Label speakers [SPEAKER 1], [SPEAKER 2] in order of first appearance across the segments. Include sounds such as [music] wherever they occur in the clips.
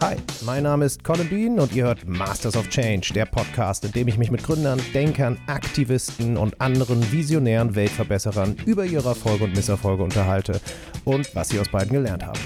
[SPEAKER 1] Hi, mein Name ist Colin Bean und ihr hört Masters of Change, der Podcast, in dem ich mich mit Gründern, Denkern, Aktivisten und anderen visionären Weltverbesserern über ihre Erfolge und Misserfolge unterhalte und was sie aus beiden gelernt haben.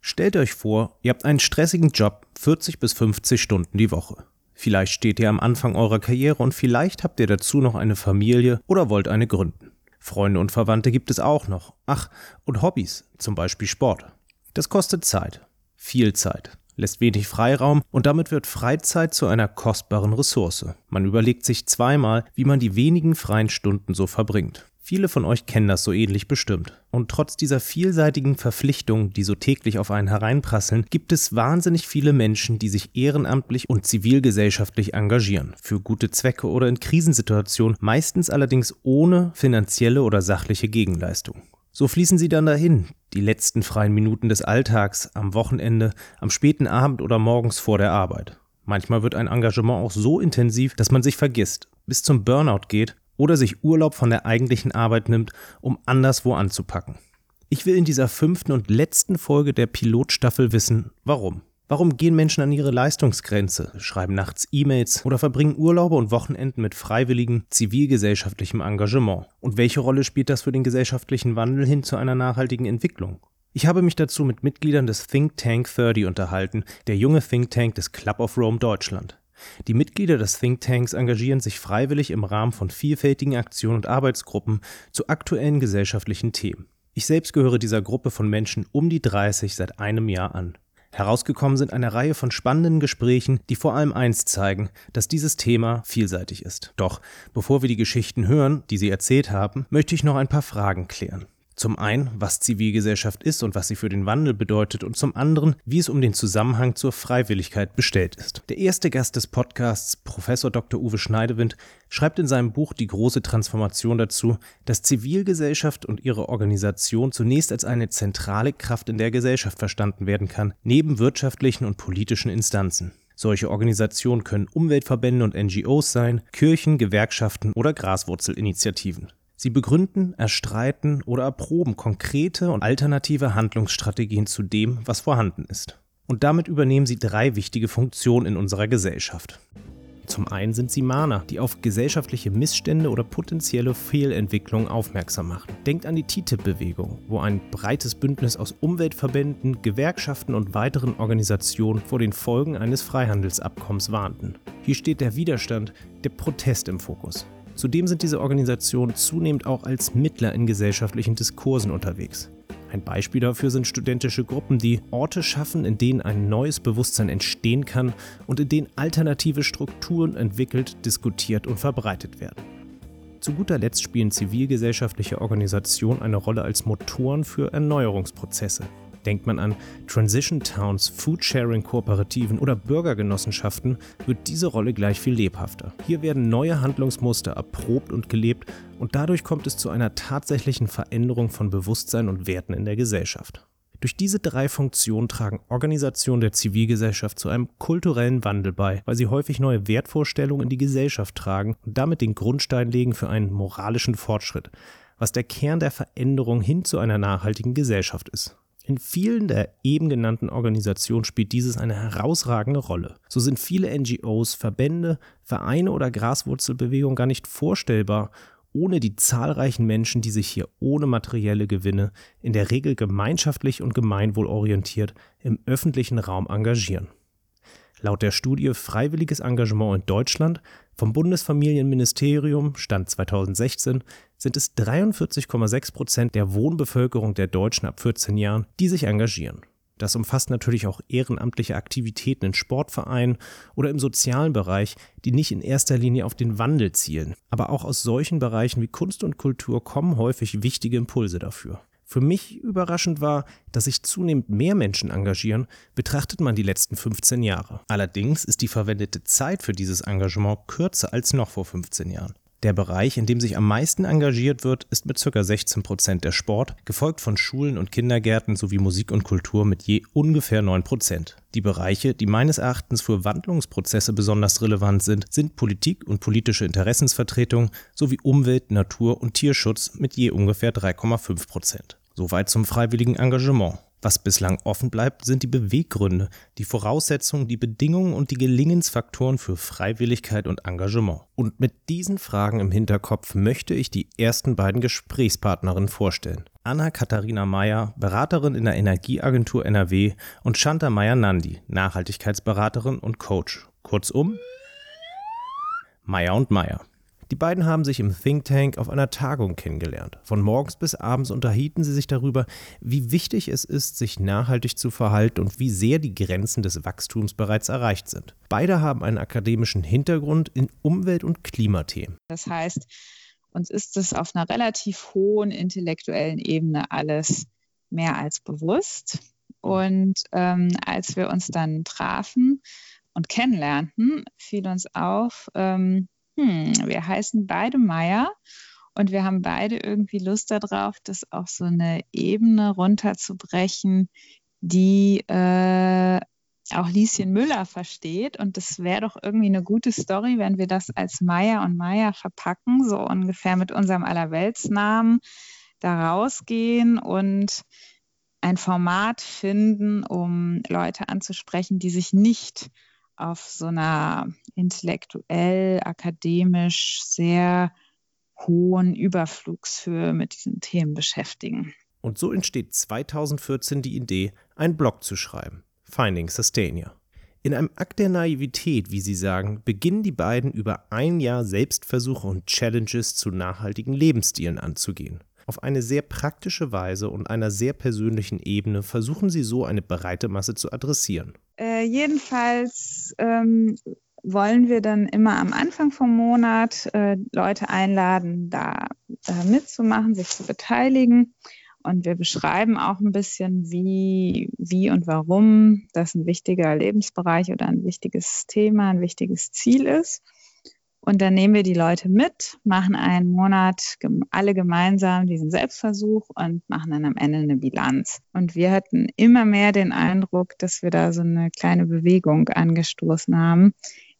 [SPEAKER 1] Stellt euch vor, ihr habt einen stressigen Job, 40 bis 50 Stunden die Woche. Vielleicht steht ihr am Anfang eurer Karriere und vielleicht habt ihr dazu noch eine Familie oder wollt eine gründen. Freunde und Verwandte gibt es auch noch. Ach, und Hobbys, zum Beispiel Sport. Das kostet Zeit. Viel Zeit. Lässt wenig Freiraum und damit wird Freizeit zu einer kostbaren Ressource. Man überlegt sich zweimal, wie man die wenigen freien Stunden so verbringt. Viele von euch kennen das so ähnlich bestimmt. Und trotz dieser vielseitigen Verpflichtungen, die so täglich auf einen hereinprasseln, gibt es wahnsinnig viele Menschen, die sich ehrenamtlich und zivilgesellschaftlich engagieren. Für gute Zwecke oder in Krisensituationen, meistens allerdings ohne finanzielle oder sachliche Gegenleistung. So fließen sie dann dahin, die letzten freien Minuten des Alltags, am Wochenende, am späten Abend oder morgens vor der Arbeit. Manchmal wird ein Engagement auch so intensiv, dass man sich vergisst, bis zum Burnout geht oder sich Urlaub von der eigentlichen Arbeit nimmt, um anderswo anzupacken. Ich will in dieser fünften und letzten Folge der Pilotstaffel wissen, warum. Warum gehen Menschen an ihre Leistungsgrenze, schreiben nachts E-Mails oder verbringen Urlaube und Wochenenden mit freiwilligem zivilgesellschaftlichem Engagement? Und welche Rolle spielt das für den gesellschaftlichen Wandel hin zu einer nachhaltigen Entwicklung? Ich habe mich dazu mit Mitgliedern des Think Tank 30 unterhalten, der junge Think Tank des Club of Rome Deutschland. Die Mitglieder des Thinktanks engagieren sich freiwillig im Rahmen von vielfältigen Aktionen und Arbeitsgruppen zu aktuellen gesellschaftlichen Themen. Ich selbst gehöre dieser Gruppe von Menschen um die 30 seit einem Jahr an. Herausgekommen sind eine Reihe von spannenden Gesprächen, die vor allem eins zeigen, dass dieses Thema vielseitig ist. Doch bevor wir die Geschichten hören, die sie erzählt haben, möchte ich noch ein paar Fragen klären. Zum einen, was Zivilgesellschaft ist und was sie für den Wandel bedeutet und zum anderen, wie es um den Zusammenhang zur Freiwilligkeit bestellt ist. Der erste Gast des Podcasts, Professor Dr. Uwe Schneidewind, schreibt in seinem Buch Die große Transformation dazu, dass Zivilgesellschaft und ihre Organisation zunächst als eine zentrale Kraft in der Gesellschaft verstanden werden kann, neben wirtschaftlichen und politischen Instanzen. Solche Organisationen können Umweltverbände und NGOs sein, Kirchen, Gewerkschaften oder Graswurzelinitiativen. Sie begründen, erstreiten oder erproben konkrete und alternative Handlungsstrategien zu dem, was vorhanden ist. Und damit übernehmen sie drei wichtige Funktionen in unserer Gesellschaft. Zum einen sind sie Mahner, die auf gesellschaftliche Missstände oder potenzielle Fehlentwicklungen aufmerksam machen. Denkt an die TTIP-Bewegung, wo ein breites Bündnis aus Umweltverbänden, Gewerkschaften und weiteren Organisationen vor den Folgen eines Freihandelsabkommens warnten. Hier steht der Widerstand, der Protest im Fokus. Zudem sind diese Organisationen zunehmend auch als Mittler in gesellschaftlichen Diskursen unterwegs. Ein Beispiel dafür sind studentische Gruppen, die Orte schaffen, in denen ein neues Bewusstsein entstehen kann und in denen alternative Strukturen entwickelt, diskutiert und verbreitet werden. Zu guter Letzt spielen zivilgesellschaftliche Organisationen eine Rolle als Motoren für Erneuerungsprozesse. Denkt man an Transition Towns, Foodsharing-Kooperativen oder Bürgergenossenschaften, wird diese Rolle gleich viel lebhafter. Hier werden neue Handlungsmuster erprobt und gelebt und dadurch kommt es zu einer tatsächlichen Veränderung von Bewusstsein und Werten in der Gesellschaft. Durch diese drei Funktionen tragen Organisationen der Zivilgesellschaft zu einem kulturellen Wandel bei, weil sie häufig neue Wertvorstellungen in die Gesellschaft tragen und damit den Grundstein legen für einen moralischen Fortschritt, was der Kern der Veränderung hin zu einer nachhaltigen Gesellschaft ist. In vielen der eben genannten Organisationen spielt dieses eine herausragende Rolle. So sind viele NGOs, Verbände, Vereine oder Graswurzelbewegungen gar nicht vorstellbar ohne die zahlreichen Menschen, die sich hier ohne materielle Gewinne, in der Regel gemeinschaftlich und gemeinwohlorientiert, im öffentlichen Raum engagieren. Laut der Studie Freiwilliges Engagement in Deutschland vom Bundesfamilienministerium Stand 2016 sind es 43,6 Prozent der Wohnbevölkerung der Deutschen ab 14 Jahren, die sich engagieren. Das umfasst natürlich auch ehrenamtliche Aktivitäten in Sportvereinen oder im sozialen Bereich, die nicht in erster Linie auf den Wandel zielen. Aber auch aus solchen Bereichen wie Kunst und Kultur kommen häufig wichtige Impulse dafür. Für mich überraschend war, dass sich zunehmend mehr Menschen engagieren, betrachtet man die letzten 15 Jahre. Allerdings ist die verwendete Zeit für dieses Engagement kürzer als noch vor 15 Jahren. Der Bereich, in dem sich am meisten engagiert wird, ist mit ca. 16 Prozent der Sport, gefolgt von Schulen und Kindergärten sowie Musik und Kultur mit je ungefähr 9 Prozent. Die Bereiche, die meines Erachtens für Wandlungsprozesse besonders relevant sind, sind Politik und politische Interessensvertretung sowie Umwelt, Natur und Tierschutz mit je ungefähr 3,5 Prozent. Soweit zum freiwilligen Engagement. Was bislang offen bleibt, sind die Beweggründe, die Voraussetzungen, die Bedingungen und die Gelingensfaktoren für Freiwilligkeit und Engagement. Und mit diesen Fragen im Hinterkopf möchte ich die ersten beiden Gesprächspartnerinnen vorstellen. Anna-Katharina Meyer, Beraterin in der Energieagentur NRW und Shanta Meyer-Nandi, Nachhaltigkeitsberaterin und Coach. Kurzum, Meyer und Meyer. Die beiden haben sich im Think Tank auf einer Tagung kennengelernt. Von morgens bis abends unterhielten sie sich darüber, wie wichtig es ist, sich nachhaltig zu verhalten und wie sehr die Grenzen des Wachstums bereits erreicht sind. Beide haben einen akademischen Hintergrund in Umwelt- und Klimathemen.
[SPEAKER 2] Das heißt, uns ist es auf einer relativ hohen intellektuellen Ebene alles mehr als bewusst. Und ähm, als wir uns dann trafen und kennenlernten, fiel uns auf, ähm, hm, wir heißen beide Meier und wir haben beide irgendwie Lust darauf, das auf so eine Ebene runterzubrechen, die äh, auch Lieschen Müller versteht. Und das wäre doch irgendwie eine gute Story, wenn wir das als Meier und Meier verpacken, so ungefähr mit unserem Allerweltsnamen da rausgehen und ein Format finden, um Leute anzusprechen, die sich nicht auf so einer intellektuell, akademisch sehr hohen Überflugshöhe mit diesen Themen beschäftigen.
[SPEAKER 1] Und so entsteht 2014 die Idee, einen Blog zu schreiben, Finding Sustainia. In einem Akt der Naivität, wie Sie sagen, beginnen die beiden über ein Jahr Selbstversuche und Challenges zu nachhaltigen Lebensstilen anzugehen. Auf eine sehr praktische Weise und einer sehr persönlichen Ebene versuchen sie so eine breite Masse zu adressieren.
[SPEAKER 2] Äh, jedenfalls ähm, wollen wir dann immer am Anfang vom Monat äh, Leute einladen, da äh, mitzumachen, sich zu beteiligen. Und wir beschreiben auch ein bisschen, wie, wie und warum das ein wichtiger Lebensbereich oder ein wichtiges Thema, ein wichtiges Ziel ist. Und dann nehmen wir die Leute mit, machen einen Monat alle gemeinsam diesen Selbstversuch und machen dann am Ende eine Bilanz. Und wir hatten immer mehr den Eindruck, dass wir da so eine kleine Bewegung angestoßen haben,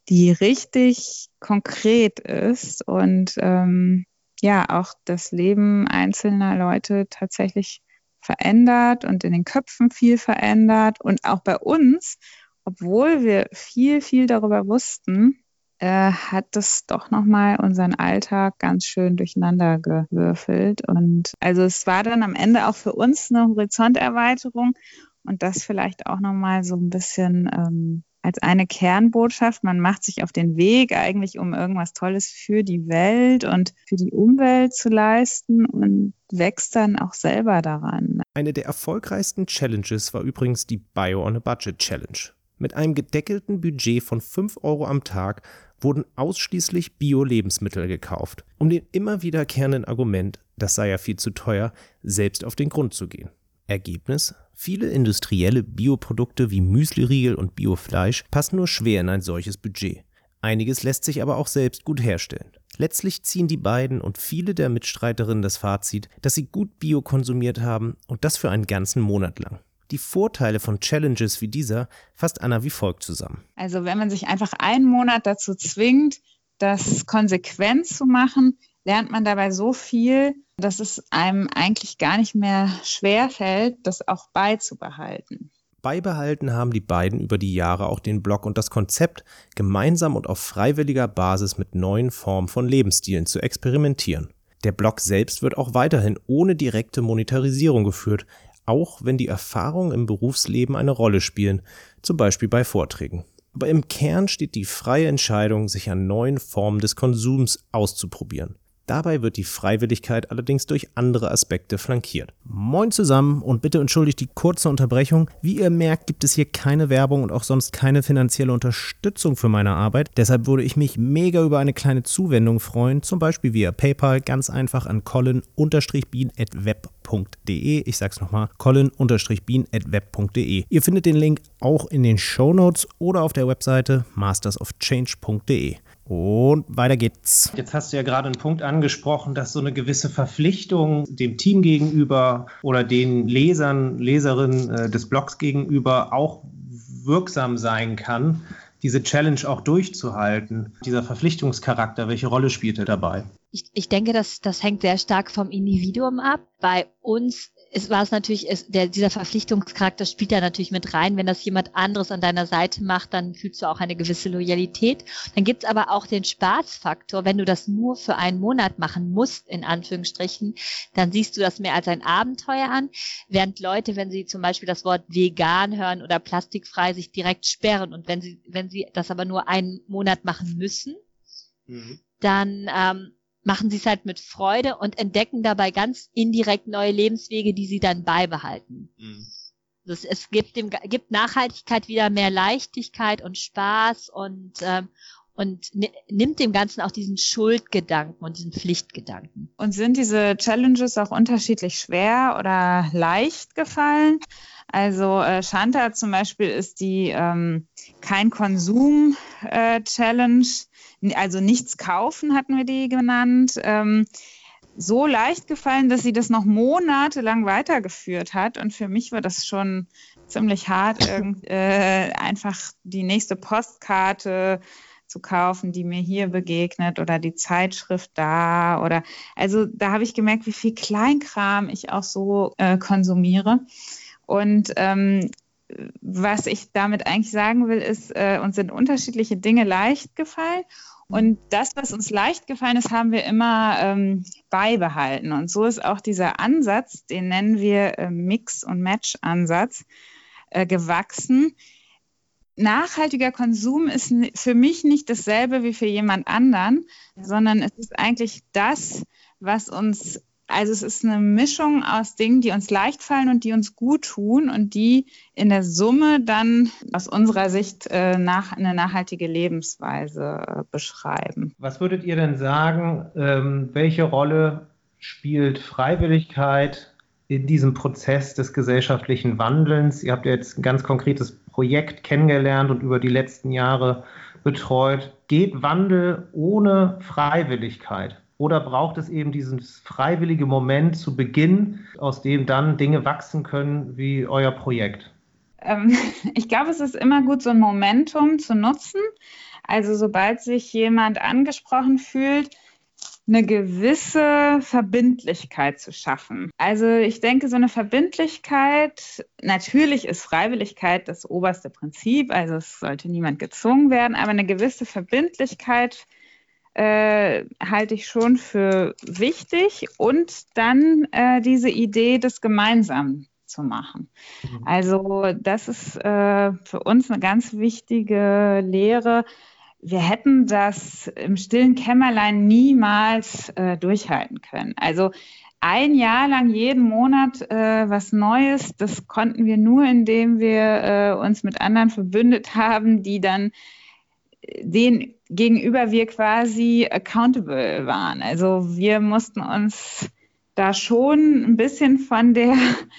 [SPEAKER 2] die richtig konkret ist und ähm, ja auch das Leben einzelner Leute tatsächlich verändert und in den Köpfen viel verändert und auch bei uns, obwohl wir viel, viel darüber wussten, äh, hat das doch nochmal unseren Alltag ganz schön durcheinander gewürfelt. Und also es war dann am Ende auch für uns eine Horizonterweiterung und das vielleicht auch nochmal so ein bisschen ähm, als eine Kernbotschaft. Man macht sich auf den Weg eigentlich, um irgendwas Tolles für die Welt und für die Umwelt zu leisten und wächst dann auch selber daran.
[SPEAKER 1] Eine der erfolgreichsten Challenges war übrigens die Bio on a Budget Challenge. Mit einem gedeckelten Budget von 5 Euro am Tag wurden ausschließlich Bio-Lebensmittel gekauft, um dem immer wiederkehrenden Argument, das sei ja viel zu teuer, selbst auf den Grund zu gehen. Ergebnis? Viele industrielle Bioprodukte wie Müsliriegel und Biofleisch passen nur schwer in ein solches Budget. Einiges lässt sich aber auch selbst gut herstellen. Letztlich ziehen die beiden und viele der Mitstreiterinnen das Fazit, dass sie gut Bio konsumiert haben und das für einen ganzen Monat lang. Die Vorteile von Challenges wie dieser fasst Anna wie folgt zusammen.
[SPEAKER 2] Also wenn man sich einfach einen Monat dazu zwingt, das konsequent zu machen, lernt man dabei so viel, dass es einem eigentlich gar nicht mehr schwer fällt, das auch beizubehalten.
[SPEAKER 1] Beibehalten haben die beiden über die Jahre auch den Blog und das Konzept, gemeinsam und auf freiwilliger Basis mit neuen Formen von Lebensstilen zu experimentieren. Der Blog selbst wird auch weiterhin ohne direkte Monetarisierung geführt, auch wenn die Erfahrungen im Berufsleben eine Rolle spielen, zum Beispiel bei Vorträgen. Aber im Kern steht die freie Entscheidung, sich an neuen Formen des Konsums auszuprobieren. Dabei wird die Freiwilligkeit allerdings durch andere Aspekte flankiert. Moin zusammen und bitte entschuldigt die kurze Unterbrechung. Wie ihr merkt, gibt es hier keine Werbung und auch sonst keine finanzielle Unterstützung für meine Arbeit. Deshalb würde ich mich mega über eine kleine Zuwendung freuen, zum Beispiel via PayPal, ganz einfach an colin-bean.web.de. Ich sag's nochmal, colin-bean.web.de. Ihr findet den Link auch in den Show Notes oder auf der Webseite mastersofchange.de. Und weiter geht's.
[SPEAKER 3] Jetzt hast du ja gerade einen Punkt angesprochen, dass so eine gewisse Verpflichtung dem Team gegenüber oder den Lesern, Leserinnen äh, des Blogs gegenüber auch wirksam sein kann, diese Challenge auch durchzuhalten. Dieser Verpflichtungscharakter, welche Rolle spielt er dabei?
[SPEAKER 4] Ich, ich denke, das, das hängt sehr stark vom Individuum ab. Bei uns es war es natürlich, es, der, dieser Verpflichtungscharakter spielt da natürlich mit rein. Wenn das jemand anderes an deiner Seite macht, dann fühlst du auch eine gewisse Loyalität. Dann gibt es aber auch den Spaßfaktor. Wenn du das nur für einen Monat machen musst, in Anführungsstrichen, dann siehst du das mehr als ein Abenteuer an. Während Leute, wenn sie zum Beispiel das Wort vegan hören oder plastikfrei, sich direkt sperren. Und wenn sie, wenn sie das aber nur einen Monat machen müssen, mhm. dann ähm, machen sie es halt mit Freude und entdecken dabei ganz indirekt neue Lebenswege, die sie dann beibehalten. Mhm. Das, es gibt, dem, gibt Nachhaltigkeit wieder mehr Leichtigkeit und Spaß und, ähm, und nimmt dem Ganzen auch diesen Schuldgedanken und diesen Pflichtgedanken.
[SPEAKER 2] Und sind diese Challenges auch unterschiedlich schwer oder leicht gefallen? Also äh, Shanta zum Beispiel ist die ähm, Kein Konsum äh, Challenge also nichts kaufen hatten wir die genannt, ähm, so leicht gefallen, dass sie das noch monatelang weitergeführt hat. Und für mich war das schon ziemlich hart, [laughs] irgend, äh, einfach die nächste Postkarte zu kaufen, die mir hier begegnet oder die Zeitschrift da oder also da habe ich gemerkt, wie viel Kleinkram ich auch so äh, konsumiere. Und ähm, was ich damit eigentlich sagen will, ist, äh, uns sind unterschiedliche Dinge leicht gefallen. Und das, was uns leicht gefallen ist, haben wir immer ähm, beibehalten. Und so ist auch dieser Ansatz, den nennen wir äh, Mix- und Match-Ansatz, äh, gewachsen. Nachhaltiger Konsum ist für mich nicht dasselbe wie für jemand anderen, sondern es ist eigentlich das, was uns also es ist eine Mischung aus Dingen, die uns leicht fallen und die uns gut tun und die in der Summe dann aus unserer Sicht äh, nach, eine nachhaltige Lebensweise äh, beschreiben.
[SPEAKER 3] Was würdet ihr denn sagen, ähm, welche Rolle spielt Freiwilligkeit in diesem Prozess des gesellschaftlichen Wandelns? Ihr habt ja jetzt ein ganz konkretes Projekt kennengelernt und über die letzten Jahre betreut. Geht Wandel ohne Freiwilligkeit? Oder braucht es eben dieses freiwillige Moment zu Beginn, aus dem dann Dinge wachsen können wie euer Projekt?
[SPEAKER 2] Ähm, [laughs] ich glaube, es ist immer gut, so ein Momentum zu nutzen. Also sobald sich jemand angesprochen fühlt, eine gewisse Verbindlichkeit zu schaffen. Also ich denke, so eine Verbindlichkeit, natürlich ist Freiwilligkeit das oberste Prinzip, also es sollte niemand gezwungen werden, aber eine gewisse Verbindlichkeit äh, halte ich schon für wichtig und dann äh, diese Idee des Gemeinsamen zu machen. Mhm. Also das ist äh, für uns eine ganz wichtige Lehre. Wir hätten das im stillen Kämmerlein niemals äh, durchhalten können. Also ein Jahr lang jeden Monat äh, was Neues, das konnten wir nur, indem wir äh, uns mit anderen verbündet haben, die dann den gegenüber wir quasi accountable waren. Also wir mussten uns da schon ein bisschen von der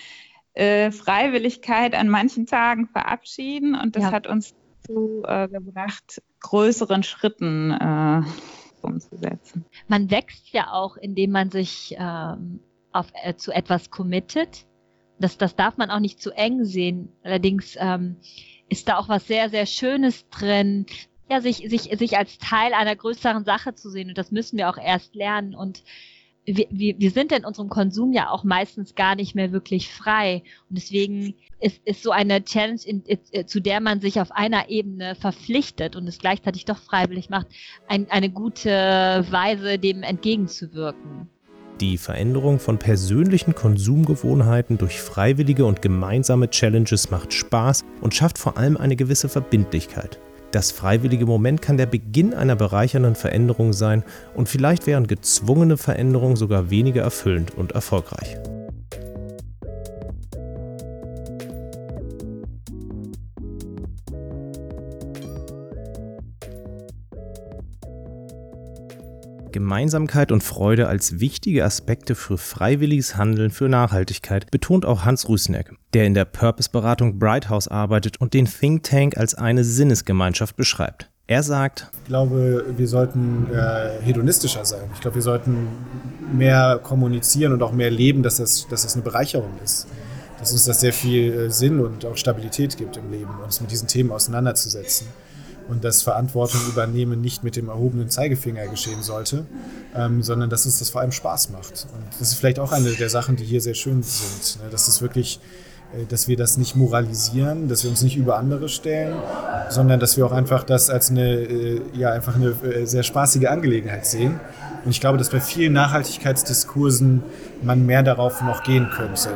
[SPEAKER 2] [laughs] äh, Freiwilligkeit an manchen Tagen verabschieden und das ja. hat uns dazu äh, gebracht, größeren Schritten äh, umzusetzen.
[SPEAKER 4] Man wächst ja auch, indem man sich ähm, auf, äh, zu etwas committet. Das, das darf man auch nicht zu eng sehen. Allerdings ähm, ist da auch was sehr, sehr Schönes drin, ja, sich, sich, sich als Teil einer größeren Sache zu sehen. Und das müssen wir auch erst lernen. Und wir, wir, sind in unserem Konsum ja auch meistens gar nicht mehr wirklich frei. Und deswegen ist, ist so eine Challenge, in, in, zu der man sich auf einer Ebene verpflichtet und es gleichzeitig doch freiwillig macht, ein, eine gute Weise, dem entgegenzuwirken.
[SPEAKER 1] Die Veränderung von persönlichen Konsumgewohnheiten durch freiwillige und gemeinsame Challenges macht Spaß und schafft vor allem eine gewisse Verbindlichkeit. Das freiwillige Moment kann der Beginn einer bereichernden Veränderung sein und vielleicht wären gezwungene Veränderungen sogar weniger erfüllend und erfolgreich. Gemeinsamkeit und Freude als wichtige Aspekte für freiwilliges Handeln für Nachhaltigkeit betont auch Hans Rüsneck, der in der Purpose-Beratung Bright House arbeitet und den Think Tank als eine Sinnesgemeinschaft beschreibt. Er sagt,
[SPEAKER 5] ich glaube, wir sollten äh, hedonistischer sein. Ich glaube, wir sollten mehr kommunizieren und auch mehr leben, dass das, dass das eine Bereicherung ist. Dass uns das sehr viel äh, Sinn und auch Stabilität gibt im Leben, uns mit diesen Themen auseinanderzusetzen. Und dass Verantwortung übernehmen nicht mit dem erhobenen Zeigefinger geschehen sollte, ähm, sondern dass uns das vor allem Spaß macht. Und das ist vielleicht auch eine der Sachen, die hier sehr schön sind. Ne? Dass es wirklich äh, dass wir das nicht moralisieren, dass wir uns nicht über andere stellen, sondern dass wir auch einfach das als eine, äh, ja, einfach eine äh, sehr spaßige Angelegenheit sehen. Und ich glaube, dass bei vielen Nachhaltigkeitsdiskursen man mehr darauf noch gehen könnte.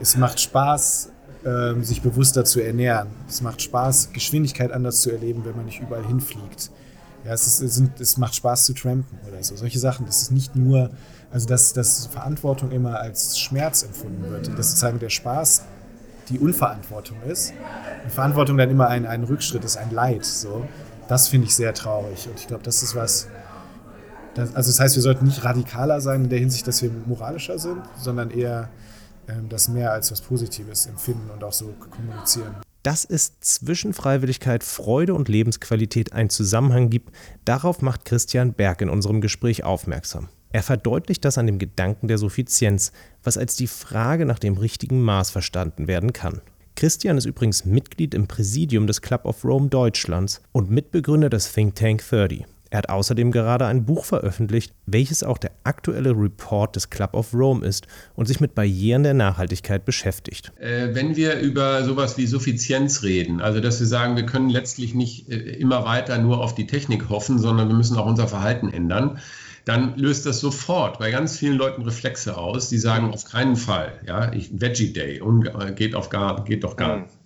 [SPEAKER 5] Es macht Spaß, ähm, sich bewusster zu ernähren. Es macht Spaß, Geschwindigkeit anders zu erleben, wenn man nicht überall hinfliegt. Ja, es, ist, es, sind, es macht Spaß zu trampen oder so. Solche Sachen. Das ist nicht nur, also dass, dass Verantwortung immer als Schmerz empfunden wird. Und dass sozusagen der Spaß die Unverantwortung ist. Und Verantwortung dann immer ein, ein Rückschritt ist, ein Leid. So. Das finde ich sehr traurig. Und ich glaube, das ist was. Also, das heißt, wir sollten nicht radikaler sein in der Hinsicht, dass wir moralischer sind, sondern eher das mehr als was Positives empfinden und auch so kommunizieren.
[SPEAKER 1] Dass es zwischen Freiwilligkeit, Freude und Lebensqualität einen Zusammenhang gibt, darauf macht Christian Berg in unserem Gespräch aufmerksam. Er verdeutlicht das an dem Gedanken der Suffizienz, was als die Frage nach dem richtigen Maß verstanden werden kann. Christian ist übrigens Mitglied im Präsidium des Club of Rome Deutschlands und Mitbegründer des Think Tank 30. Er hat außerdem gerade ein Buch veröffentlicht, welches auch der aktuelle Report des Club of Rome ist und sich mit Barrieren der Nachhaltigkeit beschäftigt.
[SPEAKER 6] Äh, wenn wir über sowas wie Suffizienz reden, also dass wir sagen, wir können letztlich nicht äh, immer weiter nur auf die Technik hoffen, sondern wir müssen auch unser Verhalten ändern, dann löst das sofort bei ganz vielen Leuten Reflexe aus, die sagen, auf keinen Fall, ja, ich, Veggie Day, geht, auf gar, geht doch gar nicht.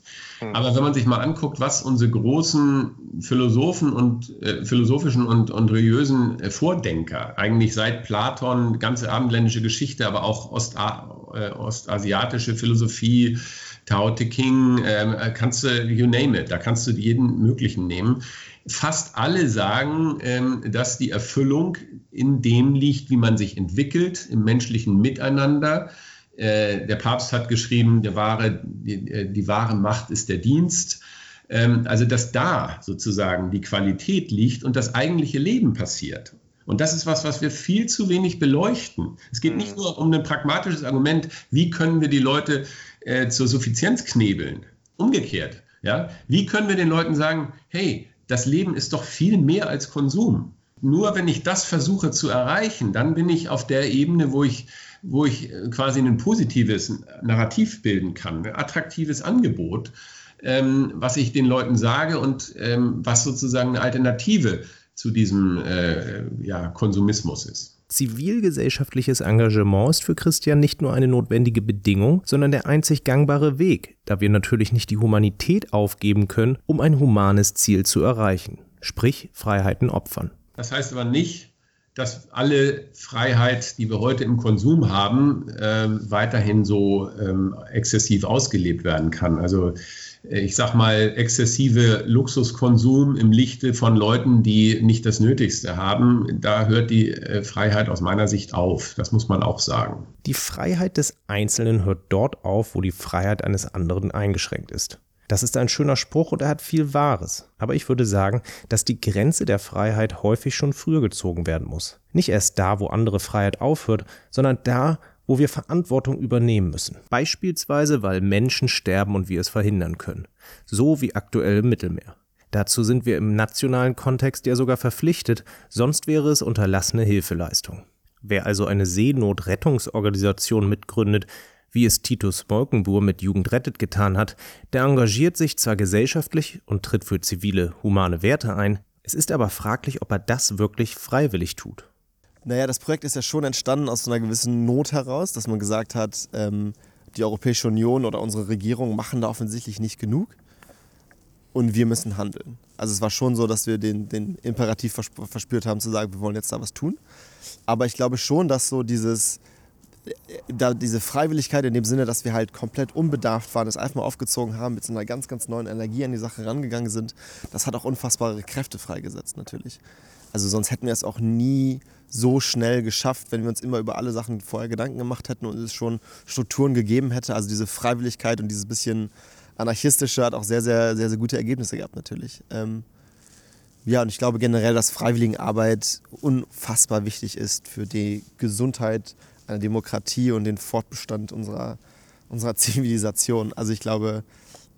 [SPEAKER 6] Mhm. Aber wenn man sich mal anguckt, was unsere großen Philosophen und äh, philosophischen und, und religiösen äh, Vordenker eigentlich seit Platon, ganze abendländische Geschichte, aber auch Osta äh, ostasiatische Philosophie, Tao Te King, ähm, äh, kannst du, you name it, da kannst du jeden möglichen nehmen fast alle sagen, ähm, dass die Erfüllung in dem liegt, wie man sich entwickelt, im menschlichen Miteinander. Äh, der Papst hat geschrieben, der wahre, die, äh, die wahre Macht ist der Dienst. Ähm, also, dass da sozusagen die Qualität liegt und das eigentliche Leben passiert. Und das ist was, was wir viel zu wenig beleuchten. Es geht nicht mhm. nur um ein pragmatisches Argument, wie können wir die Leute äh, zur Suffizienz knebeln. Umgekehrt. Ja? Wie können wir den Leuten sagen, hey, das Leben ist doch viel mehr als Konsum. Nur wenn ich das versuche zu erreichen, dann bin ich auf der Ebene, wo ich, wo ich äh, quasi ein positives Narrativ bilden kann, ein attraktives Angebot, ähm, was ich den Leuten sage und ähm, was sozusagen eine Alternative zu diesem äh, ja, Konsumismus ist.
[SPEAKER 1] Zivilgesellschaftliches Engagement ist für Christian nicht nur eine notwendige Bedingung, sondern der einzig gangbare Weg, da wir natürlich nicht die Humanität aufgeben können, um ein humanes Ziel zu erreichen, sprich Freiheiten opfern.
[SPEAKER 6] Das heißt aber nicht, dass alle Freiheit, die wir heute im Konsum haben, äh, weiterhin so ähm, exzessiv ausgelebt werden kann. Also äh, ich sag mal, exzessive Luxuskonsum im Lichte von Leuten, die nicht das Nötigste haben, da hört die äh, Freiheit aus meiner Sicht auf. Das muss man auch sagen.
[SPEAKER 1] Die Freiheit des Einzelnen hört dort auf, wo die Freiheit eines anderen eingeschränkt ist. Das ist ein schöner Spruch und er hat viel Wahres. Aber ich würde sagen, dass die Grenze der Freiheit häufig schon früher gezogen werden muss. Nicht erst da, wo andere Freiheit aufhört, sondern da, wo wir Verantwortung übernehmen müssen. Beispielsweise, weil Menschen sterben und wir es verhindern können. So wie aktuell im Mittelmeer. Dazu sind wir im nationalen Kontext ja sogar verpflichtet, sonst wäre es unterlassene Hilfeleistung. Wer also eine Seenotrettungsorganisation mitgründet, wie es Titus Molkenbuhr mit Jugend rettet getan hat, der engagiert sich zwar gesellschaftlich und tritt für zivile, humane Werte ein, es ist aber fraglich, ob er das wirklich freiwillig tut.
[SPEAKER 7] Naja, das Projekt ist ja schon entstanden aus einer gewissen Not heraus, dass man gesagt hat, ähm, die Europäische Union oder unsere Regierung machen da offensichtlich nicht genug und wir müssen handeln. Also es war schon so, dass wir den, den Imperativ verspürt haben zu sagen, wir wollen jetzt da was tun. Aber ich glaube schon, dass so dieses, da diese Freiwilligkeit in dem Sinne, dass wir halt komplett unbedarft waren, das einfach mal aufgezogen haben, mit so einer ganz, ganz neuen Energie an die Sache rangegangen sind, das hat auch unfassbare Kräfte freigesetzt natürlich. Also sonst hätten wir es auch nie so schnell geschafft, wenn wir uns immer über alle Sachen vorher Gedanken gemacht hätten und es schon Strukturen gegeben hätte. Also diese Freiwilligkeit und dieses bisschen anarchistische hat auch sehr, sehr, sehr, sehr gute Ergebnisse gehabt natürlich. Ähm, Ja, und ich glaube generell, dass Freiwilligenarbeit unfassbar wichtig ist für die Gesundheit einer Demokratie und den Fortbestand unserer, unserer [laughs] Zivilisation. Also ich glaube,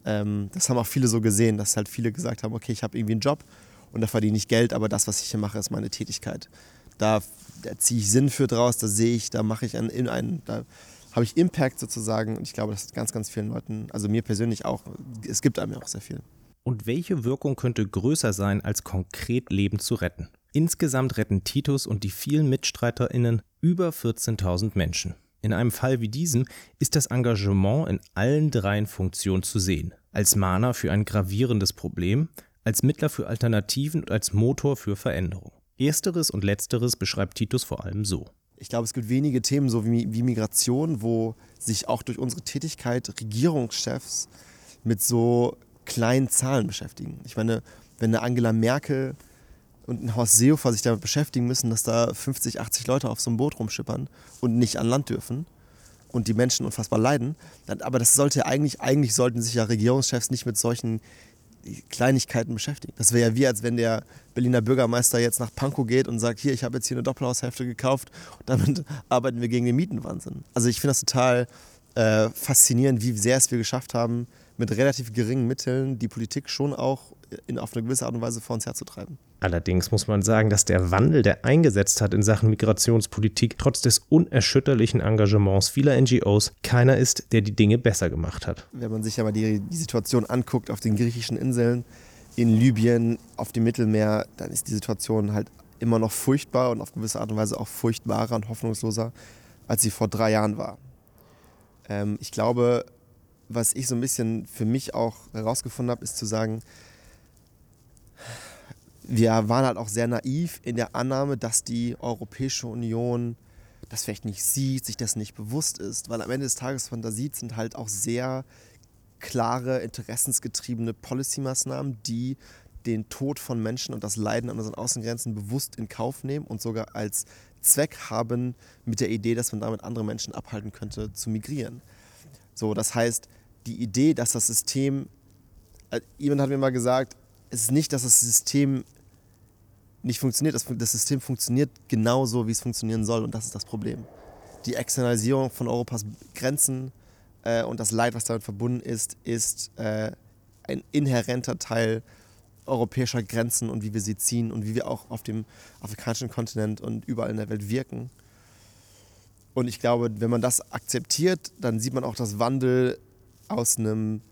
[SPEAKER 7] ähm, das haben auch viele so gesehen, dass halt viele gesagt haben, okay, ich habe irgendwie einen Job und da verdiene ich Geld, aber das, was ich hier mache, ist meine Tätigkeit. Da, da ziehe ich Sinn für draus, da sehe ich, da mache ich einen, einen da habe ich Impact sozusagen und ich glaube, das hat ganz, ganz vielen Leuten, also mir persönlich auch, es gibt einem ja auch sehr viel.
[SPEAKER 1] Und welche Wirkung könnte größer sein, als konkret Leben zu retten? Insgesamt retten Titus und die vielen MitstreiterInnen über 14.000 Menschen. In einem Fall wie diesem ist das Engagement in allen dreien Funktionen zu sehen. Als Mahner für ein gravierendes Problem, als Mittler für Alternativen und als Motor für Veränderung. Ersteres und letzteres beschreibt Titus vor allem so.
[SPEAKER 7] Ich glaube, es gibt wenige Themen so wie, wie Migration, wo sich auch durch unsere Tätigkeit Regierungschefs mit so kleinen Zahlen beschäftigen. Ich meine, wenn eine Angela Merkel und ein Horst Seehofer sich damit beschäftigen müssen, dass da 50, 80 Leute auf so einem Boot rumschippern und nicht an Land dürfen und die Menschen unfassbar leiden, aber das sollte eigentlich, eigentlich sollten sich ja Regierungschefs nicht mit solchen Kleinigkeiten beschäftigen. Das wäre ja wie, als wenn der Berliner Bürgermeister jetzt nach Pankow geht und sagt, hier, ich habe jetzt hier eine Doppelhaushälfte gekauft und damit [laughs] arbeiten wir gegen den Mietenwahnsinn. Also ich finde das total äh, faszinierend, wie sehr es wir geschafft haben, mit relativ geringen Mitteln die Politik schon auch in, auf eine gewisse Art und Weise vor uns herzutreiben.
[SPEAKER 1] Allerdings muss man sagen, dass der Wandel, der eingesetzt hat in Sachen Migrationspolitik, trotz des unerschütterlichen Engagements vieler NGOs, keiner ist, der die Dinge besser gemacht hat.
[SPEAKER 7] Wenn man sich aber die, die Situation anguckt auf den griechischen Inseln, in Libyen, auf dem Mittelmeer, dann ist die Situation halt immer noch furchtbar und auf gewisse Art und Weise auch furchtbarer und hoffnungsloser, als sie vor drei Jahren war. Ähm, ich glaube, was ich so ein bisschen für mich auch herausgefunden habe, ist zu sagen, wir waren halt auch sehr naiv in der Annahme, dass die Europäische Union das vielleicht nicht sieht, sich das nicht bewusst ist, weil am Ende des Tages, man da sieht, sind halt auch sehr klare, interessensgetriebene Policy-Maßnahmen, die den Tod von Menschen und das Leiden an unseren Außengrenzen bewusst in Kauf nehmen und sogar als Zweck haben mit der Idee, dass man damit andere Menschen abhalten könnte, zu migrieren. So, das heißt, die Idee, dass das System, äh, jemand hat mir mal gesagt, es ist nicht, dass das System nicht funktioniert. Das, das System funktioniert genauso, wie es funktionieren soll und das ist das Problem. Die Externalisierung von Europas Grenzen äh, und das Leid, was damit verbunden ist, ist äh, ein inhärenter Teil europäischer Grenzen und wie wir sie ziehen und wie wir auch auf dem afrikanischen Kontinent und überall in der Welt wirken. Und ich glaube, wenn man das akzeptiert, dann sieht man auch, dass Wandel aus einem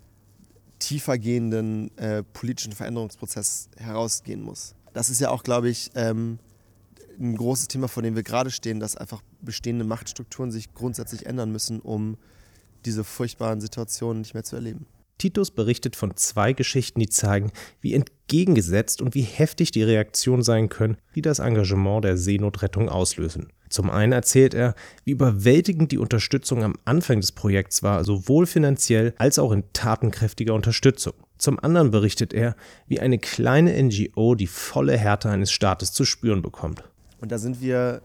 [SPEAKER 7] tiefergehenden äh, politischen Veränderungsprozess herausgehen muss. Das ist ja auch, glaube ich, ähm, ein großes Thema, vor dem wir gerade stehen, dass einfach bestehende Machtstrukturen sich grundsätzlich ändern müssen, um diese furchtbaren Situationen nicht mehr zu erleben.
[SPEAKER 1] Titus berichtet von zwei Geschichten, die zeigen, wie entgegengesetzt und wie heftig die Reaktionen sein können, die das Engagement der Seenotrettung auslösen. Zum einen erzählt er, wie überwältigend die Unterstützung am Anfang des Projekts war, sowohl finanziell als auch in tatenkräftiger Unterstützung. Zum anderen berichtet er, wie eine kleine NGO die volle Härte eines Staates zu spüren bekommt.
[SPEAKER 7] Und da sind wir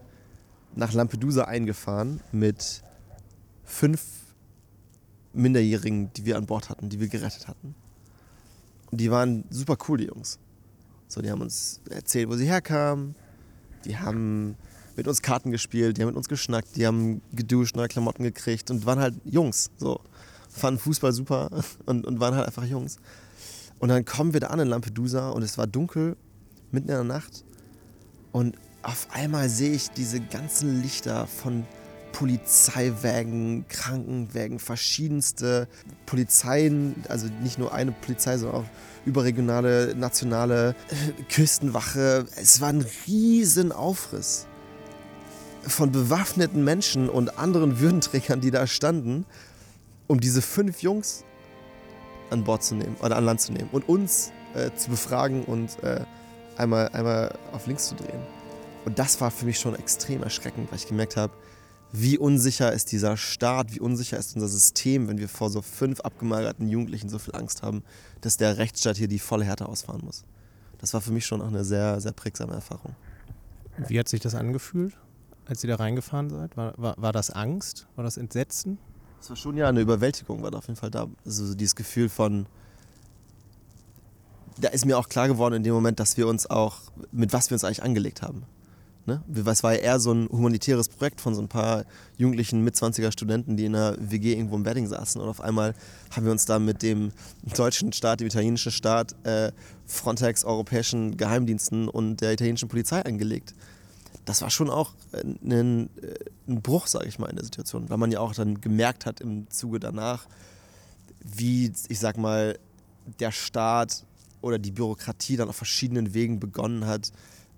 [SPEAKER 7] nach Lampedusa eingefahren mit fünf Minderjährigen, die wir an Bord hatten, die wir gerettet hatten. Und die waren super cool, die Jungs. So, die haben uns erzählt, wo sie herkamen. Die haben mit uns Karten gespielt, die haben mit uns geschnackt, die haben geduscht, neue Klamotten gekriegt und waren halt Jungs. So. Fanden Fußball super [laughs] und, und waren halt einfach Jungs. Und dann kommen wir da an in Lampedusa und es war dunkel, mitten in der Nacht. Und auf einmal sehe ich diese ganzen Lichter von Polizeiwägen, Krankenwägen, verschiedenste Polizeien, also nicht nur eine Polizei, sondern auch überregionale, nationale äh, Küstenwache. Es war ein riesen Aufriss von bewaffneten Menschen und anderen Würdenträgern, die da standen, um diese fünf Jungs an Bord zu nehmen oder an Land zu nehmen und uns äh, zu befragen und äh, einmal, einmal auf links zu drehen. Und das war für mich schon extrem erschreckend, weil ich gemerkt habe, wie unsicher ist dieser Staat, wie unsicher ist unser System, wenn wir vor so fünf abgemagerten Jugendlichen so viel Angst haben, dass der Rechtsstaat hier die volle Härte ausfahren muss. Das war für mich schon auch eine sehr, sehr prägsame Erfahrung.
[SPEAKER 1] Wie hat sich das angefühlt? Als ihr da reingefahren seid? War, war, war das Angst? War das Entsetzen?
[SPEAKER 7] Es war schon ja eine Überwältigung, war da auf jeden Fall da. Also dieses Gefühl von, da ist mir auch klar geworden in dem Moment, dass wir uns auch, mit was wir uns eigentlich angelegt haben. Ne? Es war ja eher so ein humanitäres Projekt von so ein paar jugendlichen Mit-20er Studenten, die in einer WG irgendwo im Wedding saßen. Und auf einmal haben wir uns da mit dem deutschen Staat, dem italienischen Staat, äh, Frontex, europäischen Geheimdiensten und der italienischen Polizei angelegt. Das war schon auch ein, ein Bruch, sage ich mal, in der Situation, weil man ja auch dann gemerkt hat im Zuge danach, wie, ich sag mal, der Staat oder die Bürokratie dann auf verschiedenen Wegen begonnen hat,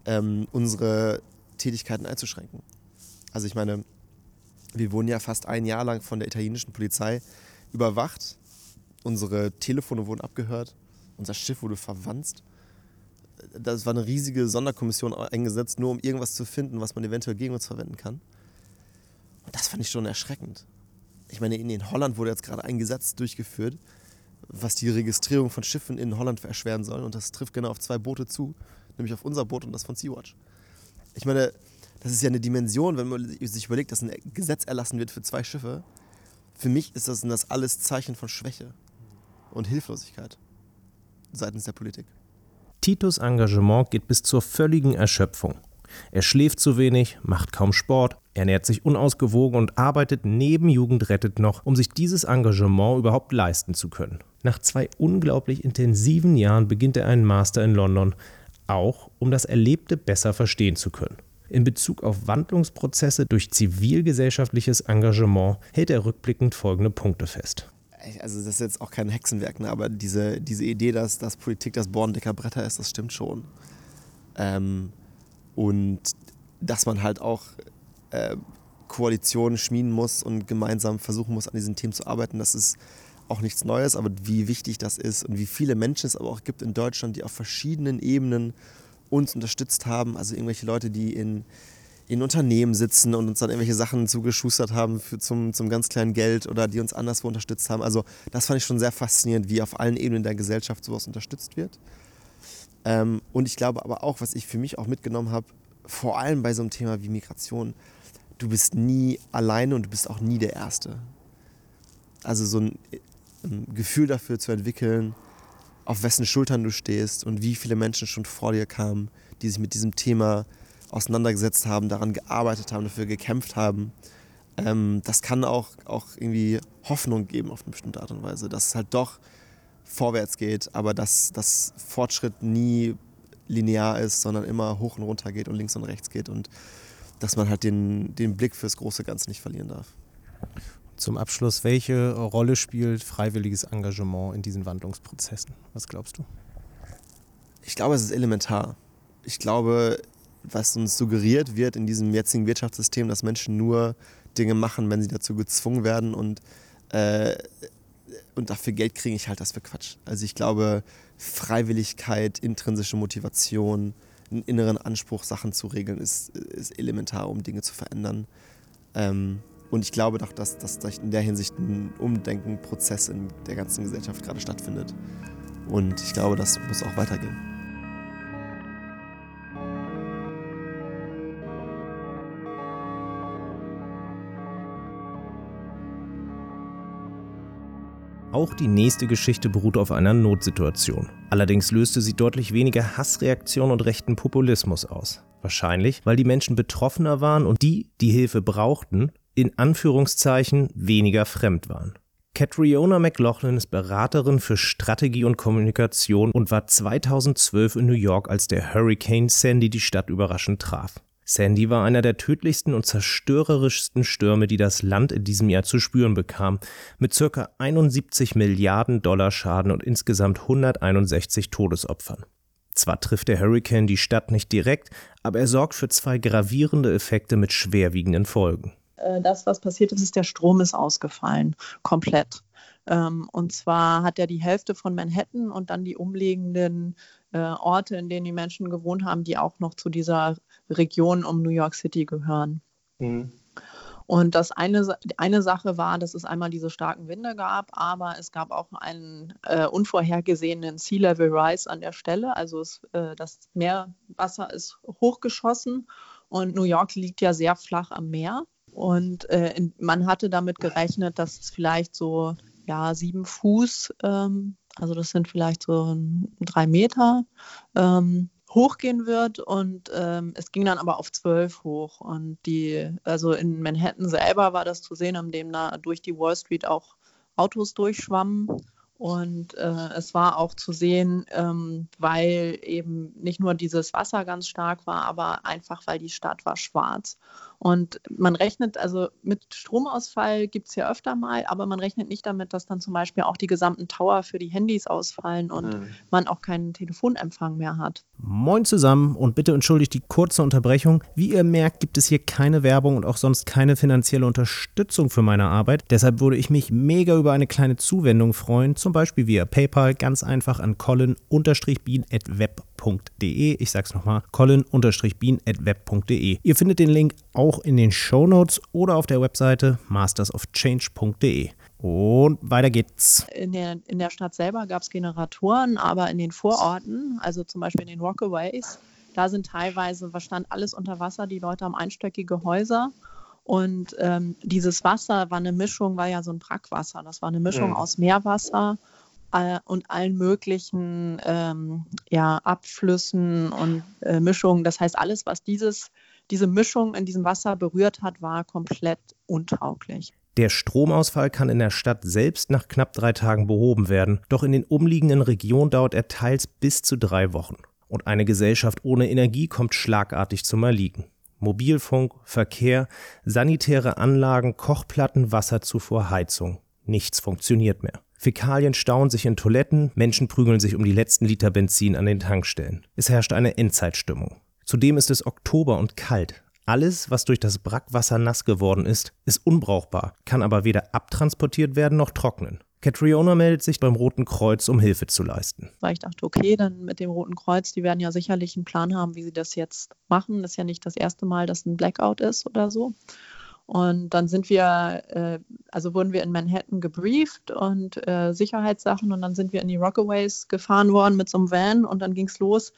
[SPEAKER 7] ähm, unsere Tätigkeiten einzuschränken. Also ich meine, wir wurden ja fast ein Jahr lang von der italienischen Polizei überwacht. Unsere Telefone wurden abgehört. Unser Schiff wurde verwanzt. Das war eine riesige Sonderkommission eingesetzt, nur um irgendwas zu finden, was man eventuell gegen uns verwenden kann. Und das fand ich schon erschreckend. Ich meine, in Holland wurde jetzt gerade ein Gesetz durchgeführt, was die Registrierung von Schiffen in Holland erschweren soll. Und das trifft genau auf zwei Boote zu, nämlich auf unser Boot und das von Sea-Watch. Ich meine, das ist ja eine Dimension, wenn man sich überlegt, dass ein Gesetz erlassen wird für zwei Schiffe. Für mich ist das, das alles Zeichen von Schwäche und Hilflosigkeit seitens der Politik.
[SPEAKER 1] Titos Engagement geht bis zur völligen Erschöpfung. Er schläft zu wenig, macht kaum Sport, ernährt sich unausgewogen und arbeitet neben Jugendrettet noch, um sich dieses Engagement überhaupt leisten zu können. Nach zwei unglaublich intensiven Jahren beginnt er einen Master in London, auch um das Erlebte besser verstehen zu können. In Bezug auf Wandlungsprozesse durch zivilgesellschaftliches Engagement hält er rückblickend folgende Punkte fest.
[SPEAKER 7] Also das ist jetzt auch kein Hexenwerk, ne? aber diese, diese Idee, dass, dass Politik das Bohren dicker Bretter ist, das stimmt schon. Ähm, und dass man halt auch äh, Koalitionen schmieden muss und gemeinsam versuchen muss, an diesen Themen zu arbeiten, das ist auch nichts Neues, aber wie wichtig das ist und wie viele Menschen es aber auch gibt in Deutschland, die auf verschiedenen Ebenen uns unterstützt haben. Also irgendwelche Leute, die in, in Unternehmen sitzen und uns dann irgendwelche Sachen zugeschustert haben für zum, zum ganz kleinen Geld oder die uns anderswo unterstützt haben. Also das fand ich schon sehr faszinierend, wie auf allen Ebenen der Gesellschaft sowas unterstützt wird. Ähm, und ich glaube aber auch, was ich für mich auch mitgenommen habe, vor allem bei so einem Thema wie Migration, du bist nie alleine und du bist auch nie der Erste. Also so ein, ein Gefühl dafür zu entwickeln, auf wessen Schultern du stehst und wie viele Menschen schon vor dir kamen, die sich mit diesem Thema auseinandergesetzt haben, daran gearbeitet haben, dafür gekämpft haben. Ähm, das kann auch, auch irgendwie Hoffnung geben auf eine bestimmte Art und Weise, dass es halt doch vorwärts geht, aber dass das Fortschritt nie linear ist, sondern immer hoch und runter geht und links und rechts geht und dass man halt den, den Blick fürs große Ganze nicht verlieren darf.
[SPEAKER 1] Zum Abschluss, welche Rolle spielt freiwilliges Engagement in diesen Wandlungsprozessen? Was glaubst du?
[SPEAKER 7] Ich glaube, es ist elementar. Ich glaube, was uns suggeriert wird in diesem jetzigen Wirtschaftssystem, dass Menschen nur Dinge machen, wenn sie dazu gezwungen werden und, äh, und dafür Geld kriegen, ich halte das für Quatsch. Also ich glaube, Freiwilligkeit, intrinsische Motivation, einen inneren Anspruch, Sachen zu regeln, ist, ist elementar, um Dinge zu verändern. Ähm, und ich glaube doch, dass, dass in der Hinsicht ein Umdenkenprozess in der ganzen Gesellschaft gerade stattfindet. Und ich glaube, das muss auch weitergehen.
[SPEAKER 1] Auch die nächste Geschichte beruht auf einer Notsituation. Allerdings löste sie deutlich weniger Hassreaktion und rechten Populismus aus. Wahrscheinlich, weil die Menschen betroffener waren und die, die Hilfe brauchten, in Anführungszeichen weniger fremd waren. Catriona McLaughlin ist Beraterin für Strategie und Kommunikation und war 2012 in New York, als der Hurricane Sandy die Stadt überraschend traf. Sandy war einer der tödlichsten und zerstörerischsten Stürme, die das Land in diesem Jahr zu spüren bekam, mit ca. 71 Milliarden Dollar Schaden und insgesamt 161 Todesopfern. Zwar trifft der Hurricane die Stadt nicht direkt, aber er sorgt für zwei gravierende Effekte mit schwerwiegenden Folgen.
[SPEAKER 8] Äh, das, was passiert ist, ist, der Strom ist ausgefallen, komplett. Ähm, und zwar hat er die Hälfte von Manhattan und dann die umliegenden äh, Orte, in denen die Menschen gewohnt haben, die auch noch zu dieser Regionen um New York City gehören. Mhm. Und das eine, eine Sache war, dass es einmal diese starken Winde gab, aber es gab auch einen äh, unvorhergesehenen Sea Level Rise an der Stelle. Also es, äh, das Meerwasser ist hochgeschossen und New York liegt ja sehr flach am Meer. Und äh, in, man hatte damit gerechnet, dass es vielleicht so ja, sieben Fuß ähm, also das sind vielleicht so drei Meter, ähm, hochgehen wird und ähm, es ging dann aber auf zwölf hoch und die, also in Manhattan selber war das zu sehen, indem da durch die Wall Street auch Autos durchschwammen und äh, es war auch zu sehen, ähm, weil eben nicht nur dieses Wasser ganz stark war, aber einfach, weil die Stadt war schwarz. Und man rechnet, also mit Stromausfall gibt es ja öfter mal, aber man rechnet nicht damit, dass dann zum Beispiel auch die gesamten Tower für die Handys ausfallen und mhm. man auch keinen Telefonempfang mehr hat.
[SPEAKER 1] Moin zusammen und bitte entschuldigt die kurze Unterbrechung. Wie ihr merkt, gibt es hier keine Werbung und auch sonst keine finanzielle Unterstützung für meine Arbeit. Deshalb würde ich mich mega über eine kleine Zuwendung freuen, zum Beispiel via PayPal, ganz einfach an colin-bean.web.com colin-bean.web.de. Ich sag's nochmal, colin-bean.web.de. Ihr findet den Link auch in den Show Notes oder auf der Webseite mastersofchange.de. Und weiter geht's.
[SPEAKER 8] In der, in der Stadt selber gab es Generatoren, aber in den Vororten, also zum Beispiel in den Rockaways, da sind teilweise, was stand alles unter Wasser, die Leute haben einstöckige Häuser. Und ähm, dieses Wasser war eine Mischung, war ja so ein Brackwasser. Das war eine Mischung mhm. aus Meerwasser und allen möglichen ähm, ja, Abflüssen und äh, Mischungen. Das heißt, alles, was dieses, diese Mischung in diesem Wasser berührt hat, war komplett untauglich.
[SPEAKER 1] Der Stromausfall kann in der Stadt selbst nach knapp drei Tagen behoben werden, doch in den umliegenden Regionen dauert er teils bis zu drei Wochen. Und eine Gesellschaft ohne Energie kommt schlagartig zum Erliegen. Mobilfunk, Verkehr, sanitäre Anlagen, Kochplatten, Wasserzufuhr, Heizung. Nichts funktioniert mehr. Fäkalien stauen sich in Toiletten, Menschen prügeln sich um die letzten Liter Benzin an den Tankstellen. Es herrscht eine Endzeitstimmung. Zudem ist es Oktober und kalt. Alles, was durch das Brackwasser nass geworden ist, ist unbrauchbar, kann aber weder abtransportiert werden noch trocknen. Catriona meldet sich beim Roten Kreuz, um Hilfe zu leisten.
[SPEAKER 8] Weil ich dachte, okay, dann mit dem Roten Kreuz, die werden ja sicherlich einen Plan haben, wie sie das jetzt machen. Das ist ja nicht das erste Mal, dass ein Blackout ist oder so. Und dann sind wir, äh, also wurden wir in Manhattan gebrieft und äh, Sicherheitssachen und dann sind wir in die Rockaways gefahren worden mit so einem Van und dann ging es los.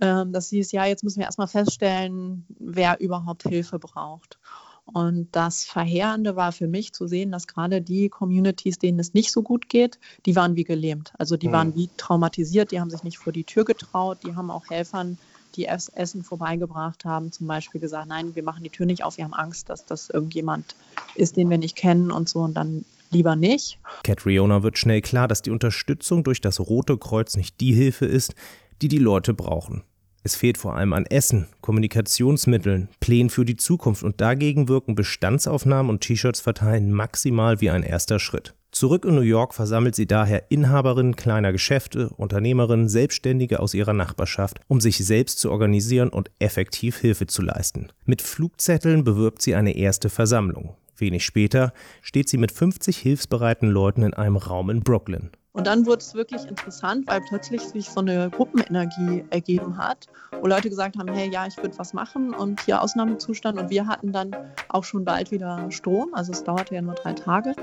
[SPEAKER 8] Ähm, das hieß, ja, jetzt müssen wir erstmal feststellen, wer überhaupt Hilfe braucht. Und das Verheerende war für mich zu sehen, dass gerade die Communities, denen es nicht so gut geht, die waren wie gelähmt. Also die mhm. waren wie traumatisiert, die haben sich nicht vor die Tür getraut, die haben auch Helfern die Essen vorbeigebracht haben, zum Beispiel gesagt, nein, wir machen die Tür nicht auf, wir haben Angst, dass das irgendjemand ist, den wir nicht kennen und so und dann lieber nicht.
[SPEAKER 1] Catriona wird schnell klar, dass die Unterstützung durch das Rote Kreuz nicht die Hilfe ist, die die Leute brauchen. Es fehlt vor allem an Essen, Kommunikationsmitteln, Plänen für die Zukunft und dagegen wirken Bestandsaufnahmen und T-Shirts verteilen maximal wie ein erster Schritt. Zurück in New York versammelt sie daher Inhaberinnen kleiner Geschäfte, Unternehmerinnen, Selbstständige aus ihrer Nachbarschaft, um sich selbst zu organisieren und effektiv Hilfe zu leisten. Mit Flugzetteln bewirbt sie eine erste Versammlung. Wenig später steht sie mit 50 hilfsbereiten Leuten in einem Raum in Brooklyn.
[SPEAKER 8] Und dann wurde es wirklich interessant, weil plötzlich sich so eine Gruppenenergie ergeben hat, wo Leute gesagt haben, hey, ja, ich würde was machen und hier Ausnahmezustand. Und wir hatten dann auch schon bald wieder Strom, also es dauerte ja nur drei Tage.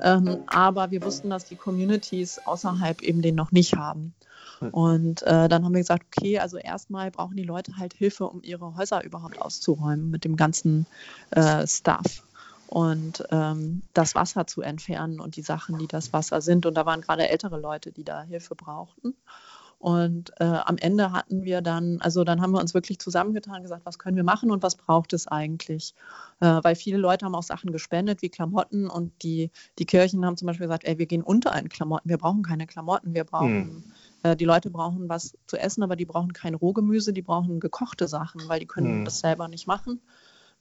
[SPEAKER 8] Ähm, aber wir wussten, dass die Communities außerhalb eben den noch nicht haben. Und äh, dann haben wir gesagt, okay, also erstmal brauchen die Leute halt Hilfe, um ihre Häuser überhaupt auszuräumen mit dem ganzen äh, Stuff und ähm, das Wasser zu entfernen und die Sachen, die das Wasser sind. Und da waren gerade ältere Leute, die da Hilfe brauchten. Und äh, am Ende hatten wir dann, also dann haben wir uns wirklich zusammengetan, gesagt, was können wir machen und was braucht es eigentlich? Äh, weil viele Leute haben auch Sachen gespendet, wie Klamotten und die, die Kirchen haben zum Beispiel gesagt, ey, wir gehen unter in Klamotten, wir brauchen keine Klamotten, wir brauchen, hm. äh, die Leute brauchen was zu essen, aber die brauchen kein Rohgemüse, die brauchen gekochte Sachen, weil die können hm. das selber nicht machen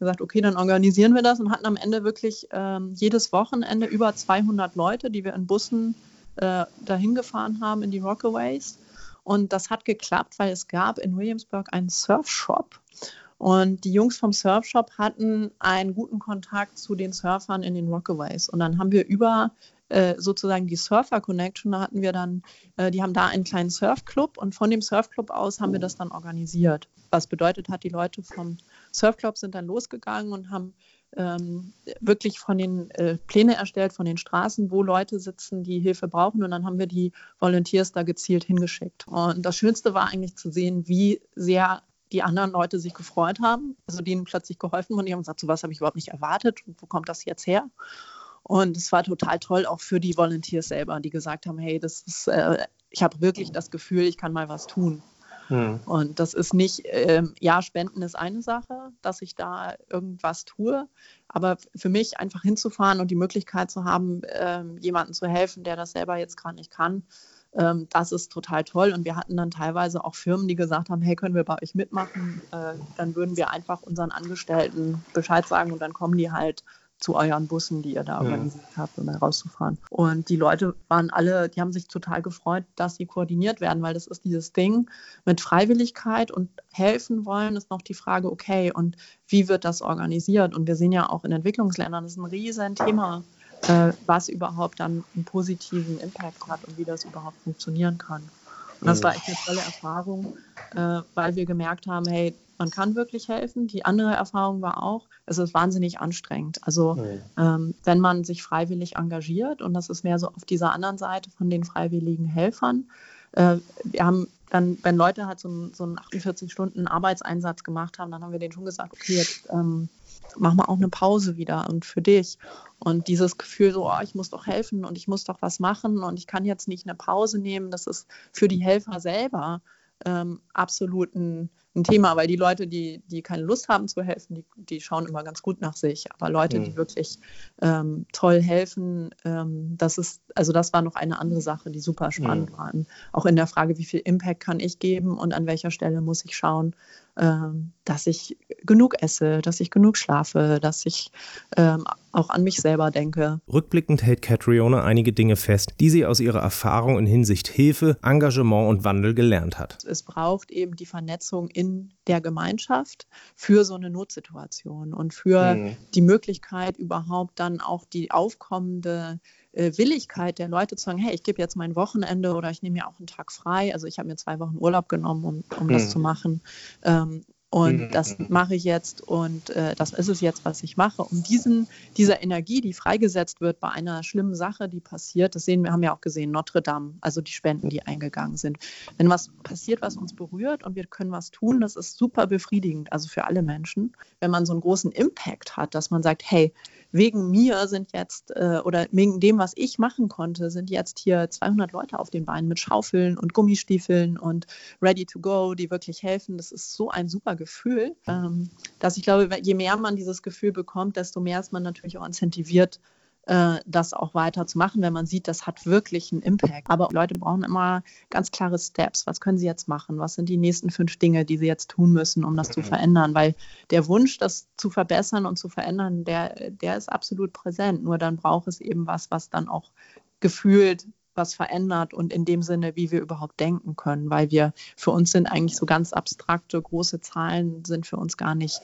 [SPEAKER 8] gesagt, okay, dann organisieren wir das und hatten am Ende wirklich ähm, jedes Wochenende über 200 Leute, die wir in Bussen äh, dahin gefahren haben in die Rockaways. Und das hat geklappt, weil es gab in Williamsburg einen Surfshop. Und die Jungs vom Surfshop hatten einen guten Kontakt zu den Surfern in den Rockaways. Und dann haben wir über äh, sozusagen die Surfer Connection, da hatten wir dann, äh, die haben da einen kleinen Surfclub und von dem Surfclub aus haben wir das dann organisiert. Was bedeutet hat, die Leute vom Surfclub sind dann losgegangen und haben ähm, wirklich von den äh, Pläne erstellt, von den Straßen, wo Leute sitzen, die Hilfe brauchen. Und dann haben wir die Volunteers da gezielt hingeschickt. Und das Schönste war eigentlich zu sehen, wie sehr die anderen Leute sich gefreut haben, also denen plötzlich geholfen und die haben gesagt, so was habe ich überhaupt nicht erwartet, wo kommt das jetzt her? Und es war total toll auch für die Volunteers selber, die gesagt haben, hey, das ist, äh, ich habe wirklich das Gefühl, ich kann mal was tun. Hm. Und das ist nicht, ähm, ja, Spenden ist eine Sache, dass ich da irgendwas tue, aber für mich einfach hinzufahren und die Möglichkeit zu haben, ähm, jemandem zu helfen, der das selber jetzt gerade nicht kann, ähm, das ist total toll. Und wir hatten dann teilweise auch Firmen, die gesagt haben, hey, können wir bei euch mitmachen? Äh, dann würden wir einfach unseren Angestellten Bescheid sagen und dann kommen die halt zu euren Bussen, die ihr da organisiert habt, um da rauszufahren. Und die Leute waren alle, die haben sich total gefreut, dass sie koordiniert werden, weil das ist dieses Ding mit Freiwilligkeit und helfen wollen, ist noch die Frage, okay, und wie wird das organisiert? Und wir sehen ja auch in Entwicklungsländern, das ist ein riesen Thema, äh, was überhaupt dann einen positiven Impact hat und wie das überhaupt funktionieren kann. Und das war echt eine tolle Erfahrung, äh, weil wir gemerkt haben, hey, man kann wirklich helfen. Die andere Erfahrung war auch, es ist wahnsinnig anstrengend. Also mhm. ähm, wenn man sich freiwillig engagiert, und das ist mehr so auf dieser anderen Seite von den freiwilligen Helfern, äh, wir haben dann, wenn Leute halt so, so einen 48 Stunden Arbeitseinsatz gemacht haben, dann haben wir denen schon gesagt, okay, jetzt ähm, mach mal auch eine Pause wieder und für dich. Und dieses Gefühl so, oh, ich muss doch helfen und ich muss doch was machen und ich kann jetzt nicht eine Pause nehmen, das ist für die Helfer selber ähm, absolut ein, Thema, weil die Leute, die, die keine Lust haben zu helfen, die, die schauen immer ganz gut nach sich. Aber Leute, mhm. die wirklich ähm, toll helfen, ähm, das ist, also das war noch eine andere Sache, die super spannend mhm. war. Auch in der Frage, wie viel Impact kann ich geben und an welcher Stelle muss ich schauen, ähm, dass ich genug esse, dass ich genug schlafe, dass ich ähm, auch an mich selber denke.
[SPEAKER 1] Rückblickend hält Catriona einige Dinge fest, die sie aus ihrer Erfahrung in Hinsicht Hilfe, Engagement und Wandel gelernt hat.
[SPEAKER 8] Es braucht eben die Vernetzung in der Gemeinschaft für so eine Notsituation und für mhm. die Möglichkeit überhaupt dann auch die aufkommende äh, Willigkeit der Leute zu sagen, hey, ich gebe jetzt mein Wochenende oder ich nehme mir auch einen Tag frei. Also ich habe mir zwei Wochen Urlaub genommen, um, um hm. das zu machen. Ähm, und mhm. das mache ich jetzt und äh, das ist es jetzt, was ich mache. Um diesen, dieser Energie, die freigesetzt wird bei einer schlimmen Sache, die passiert, das sehen wir, haben ja auch gesehen, Notre Dame, also die Spenden, die eingegangen sind. Wenn was passiert, was uns berührt und wir können was tun, das ist super befriedigend, also für alle Menschen. Wenn man so einen großen Impact hat, dass man sagt, hey, wegen mir sind jetzt äh, oder wegen dem, was ich machen konnte, sind jetzt hier 200 Leute auf den Beinen mit Schaufeln und Gummistiefeln und ready to go, die wirklich helfen. Das ist so ein super Gefühl, ähm, dass ich glaube, je mehr man dieses Gefühl bekommt, desto mehr ist man natürlich auch incentiviert, äh, das auch weiter zu machen, wenn man sieht, das hat wirklich einen Impact. Aber Leute brauchen immer ganz klare Steps. Was können sie jetzt machen? Was sind die nächsten fünf Dinge, die sie jetzt tun müssen, um das zu mhm. verändern? Weil der Wunsch, das zu verbessern und zu verändern, der, der ist absolut präsent. Nur dann braucht es eben was, was dann auch gefühlt was verändert und in dem Sinne, wie wir überhaupt denken können, weil wir für uns sind eigentlich so ganz abstrakte, große Zahlen sind für uns gar nicht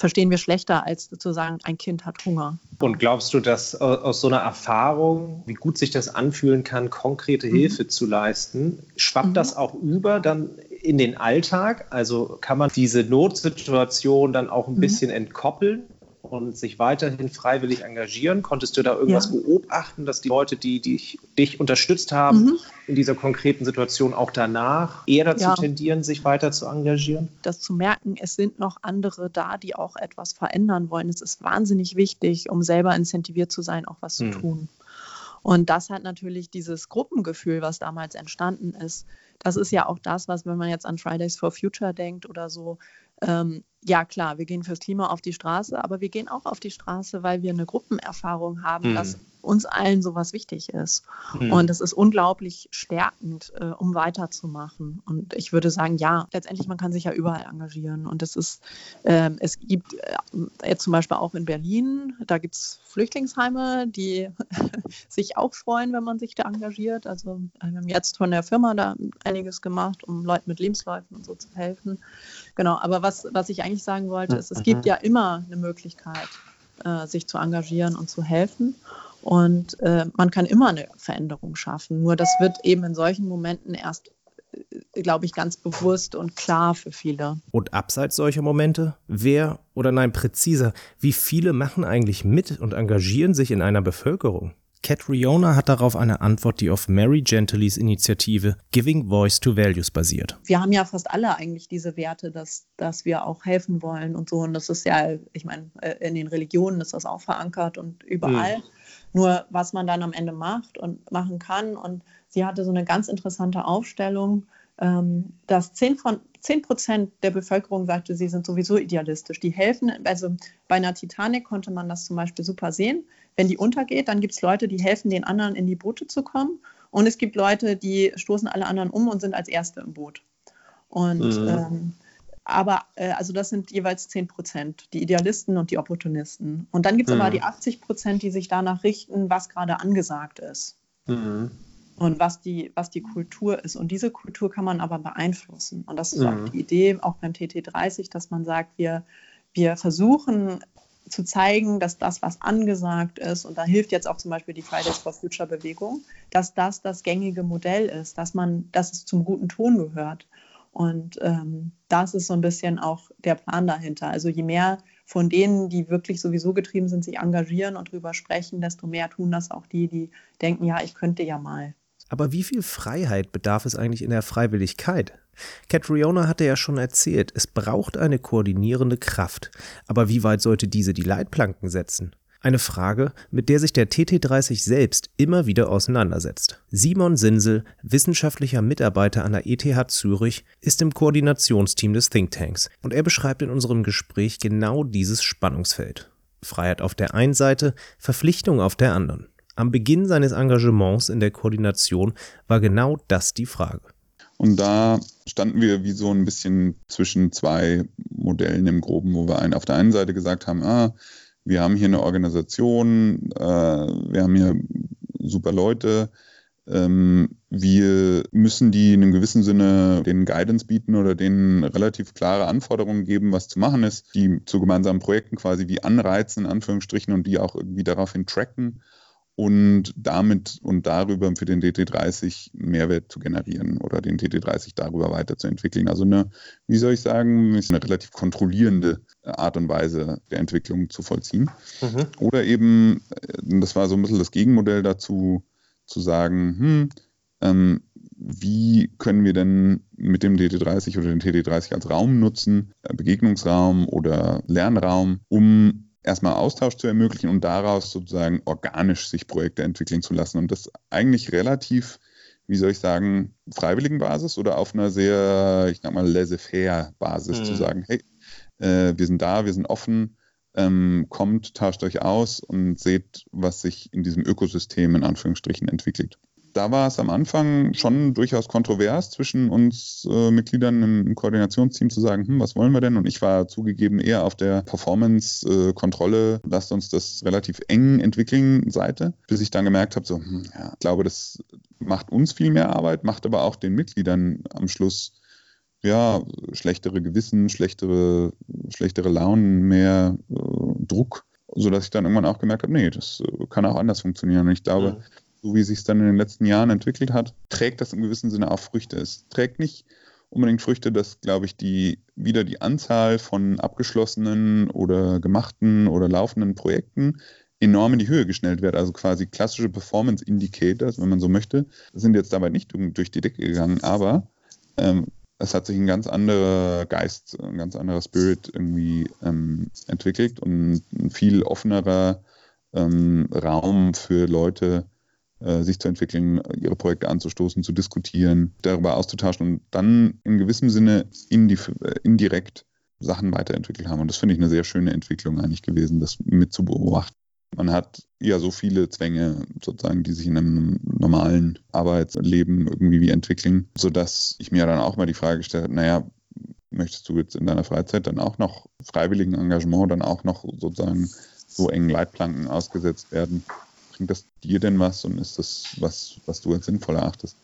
[SPEAKER 8] verstehen wir schlechter, als zu sagen, ein Kind hat Hunger.
[SPEAKER 9] Und glaubst du, dass aus so einer Erfahrung, wie gut sich das anfühlen kann, konkrete mhm. Hilfe zu leisten, schwappt mhm. das auch über dann in den Alltag? Also kann man diese Notsituation dann auch ein mhm. bisschen entkoppeln? Und sich weiterhin freiwillig engagieren? Konntest du da irgendwas ja. beobachten, dass die Leute, die, die dich unterstützt haben, mhm. in dieser konkreten Situation auch danach eher dazu ja. tendieren, sich weiter zu engagieren?
[SPEAKER 8] Das zu merken, es sind noch andere da, die auch etwas verändern wollen. Es ist wahnsinnig wichtig, um selber incentiviert zu sein, auch was mhm. zu tun. Und das hat natürlich dieses Gruppengefühl, was damals entstanden ist. Das ist ja auch das, was, wenn man jetzt an Fridays for Future denkt oder so, ähm, ja klar, wir gehen fürs Klima auf die Straße, aber wir gehen auch auf die Straße, weil wir eine Gruppenerfahrung haben, mhm. dass uns allen sowas wichtig ist. Mhm. Und es ist unglaublich stärkend, äh, um weiterzumachen. Und ich würde sagen, ja, letztendlich, man kann sich ja überall engagieren. Und es ist, äh, es gibt äh, jetzt zum Beispiel auch in Berlin, da gibt es Flüchtlingsheime, die [laughs] sich auch freuen, wenn man sich da engagiert. Also wir haben jetzt von der Firma da einiges gemacht, um Leuten mit Lebensläufen und so zu helfen. Genau, aber was, was ich eigentlich sagen wollte, ist, es gibt ja immer eine Möglichkeit, äh, sich zu engagieren und zu helfen. Und äh, man kann immer eine Veränderung schaffen. Nur das wird eben in solchen Momenten erst, äh, glaube ich, ganz bewusst und klar für viele.
[SPEAKER 1] Und abseits solcher Momente, wer oder nein, präziser, wie viele machen eigentlich mit und engagieren sich in einer Bevölkerung? Cat Riona hat darauf eine Antwort, die auf Mary Gentilys Initiative Giving Voice to Values basiert.
[SPEAKER 8] Wir haben ja fast alle eigentlich diese Werte, dass, dass wir auch helfen wollen und so. Und das ist ja, ich meine, äh, in den Religionen ist das auch verankert und überall. Mhm. Nur was man dann am Ende macht und machen kann. Und sie hatte so eine ganz interessante Aufstellung, ähm, dass 10 von 10 Prozent der Bevölkerung sagte, sie sind sowieso idealistisch. Die helfen, also bei einer Titanic konnte man das zum Beispiel super sehen. Wenn die untergeht, dann gibt es Leute, die helfen den anderen in die Boote zu kommen. Und es gibt Leute, die stoßen alle anderen um und sind als Erste im Boot. Und mhm. ähm, aber äh, also das sind jeweils 10 Prozent, die Idealisten und die Opportunisten. Und dann gibt es mhm. aber die 80 Prozent, die sich danach richten, was gerade angesagt ist. Mhm. Und was die, was die Kultur ist. Und diese Kultur kann man aber beeinflussen. Und das ist auch mhm. die Idee, auch beim TT30, dass man sagt, wir, wir versuchen zu zeigen, dass das, was angesagt ist, und da hilft jetzt auch zum Beispiel die Fridays for Future Bewegung, dass das das gängige Modell ist, dass man, dass es zum guten Ton gehört. Und ähm, das ist so ein bisschen auch der Plan dahinter. Also je mehr von denen, die wirklich sowieso getrieben sind, sich engagieren und drüber sprechen, desto mehr tun das auch die, die denken, ja, ich könnte ja mal.
[SPEAKER 1] Aber wie viel Freiheit bedarf es eigentlich in der Freiwilligkeit? Catriona hatte ja schon erzählt, es braucht eine koordinierende Kraft. Aber wie weit sollte diese die Leitplanken setzen? Eine Frage, mit der sich der TT30 selbst immer wieder auseinandersetzt. Simon Sinsel, wissenschaftlicher Mitarbeiter an der ETH Zürich, ist im Koordinationsteam des Thinktanks und er beschreibt in unserem Gespräch genau dieses Spannungsfeld. Freiheit auf der einen Seite, Verpflichtung auf der anderen. Am Beginn seines Engagements in der Koordination war genau das die Frage.
[SPEAKER 10] Und da standen wir wie so ein bisschen zwischen zwei Modellen im Groben, wo wir auf der einen Seite gesagt haben, ah, wir haben hier eine Organisation, äh, wir haben hier super Leute, ähm, wir müssen die in einem gewissen Sinne den Guidance bieten oder denen relativ klare Anforderungen geben, was zu machen ist, die zu gemeinsamen Projekten quasi wie anreizen, in Anführungsstrichen, und die auch irgendwie daraufhin tracken und damit und darüber für den DT30 Mehrwert zu generieren oder den DT30 darüber weiterzuentwickeln. Also eine, wie soll ich sagen, eine relativ kontrollierende Art und Weise der Entwicklung zu vollziehen. Mhm. Oder eben, äh, das war so ein bisschen das Gegenmodell dazu, zu sagen, hm, ähm, wie können wir denn mit dem DT30 oder den TT30 als Raum nutzen, äh, Begegnungsraum oder Lernraum, um erstmal Austausch zu ermöglichen und daraus sozusagen organisch sich Projekte entwickeln zu lassen. Und das eigentlich relativ, wie soll ich sagen, freiwilligen Basis oder auf einer sehr, ich sag mal, laissez-faire Basis mhm. zu sagen, hey, äh, wir sind da, wir sind offen, ähm, kommt, tauscht euch aus und seht, was sich in diesem Ökosystem in Anführungsstrichen entwickelt da war es am Anfang schon durchaus kontrovers zwischen uns äh, Mitgliedern im, Koordinationsteam zu sagen, hm, was wollen wir denn? Und ich war zugegeben eher auf der Performance-Kontrolle, äh, lasst uns das relativ eng entwickeln Seite, bis ich dann gemerkt habe, so, hm, ja, ich glaube, das macht uns viel mehr Arbeit, macht aber auch den Mitgliedern am Schluss ja, schlechtere Gewissen, schlechtere, schlechtere Launen, mehr äh, Druck, sodass ich dann irgendwann auch gemerkt habe, nee, das äh, kann auch anders funktionieren. Und ich glaube, mhm so wie sich es dann in den letzten Jahren entwickelt hat, trägt das im gewissen Sinne auch Früchte. Es trägt nicht unbedingt Früchte, dass, glaube ich, die wieder die Anzahl von abgeschlossenen oder gemachten oder laufenden Projekten enorm in die Höhe geschnellt wird. Also quasi klassische Performance Indicators, wenn man so möchte, sind jetzt dabei nicht durch die Decke gegangen, aber ähm, es hat sich ein ganz anderer Geist, ein ganz anderer Spirit irgendwie ähm, entwickelt und ein viel offenerer ähm, Raum für Leute, sich zu entwickeln, ihre Projekte anzustoßen, zu diskutieren, darüber auszutauschen und dann in gewissem Sinne äh, indirekt Sachen weiterentwickelt haben. Und das finde ich eine sehr schöne Entwicklung eigentlich gewesen, das mit zu beobachten. Man hat ja so viele Zwänge sozusagen, die sich in einem normalen Arbeitsleben irgendwie wie entwickeln, sodass ich mir dann auch mal die Frage gestellt habe, naja, möchtest du jetzt in deiner Freizeit dann auch noch freiwilligen Engagement, dann auch noch sozusagen so engen Leitplanken ausgesetzt werden, bringt das dir denn was und ist das was, was du als sinnvoll erachtest?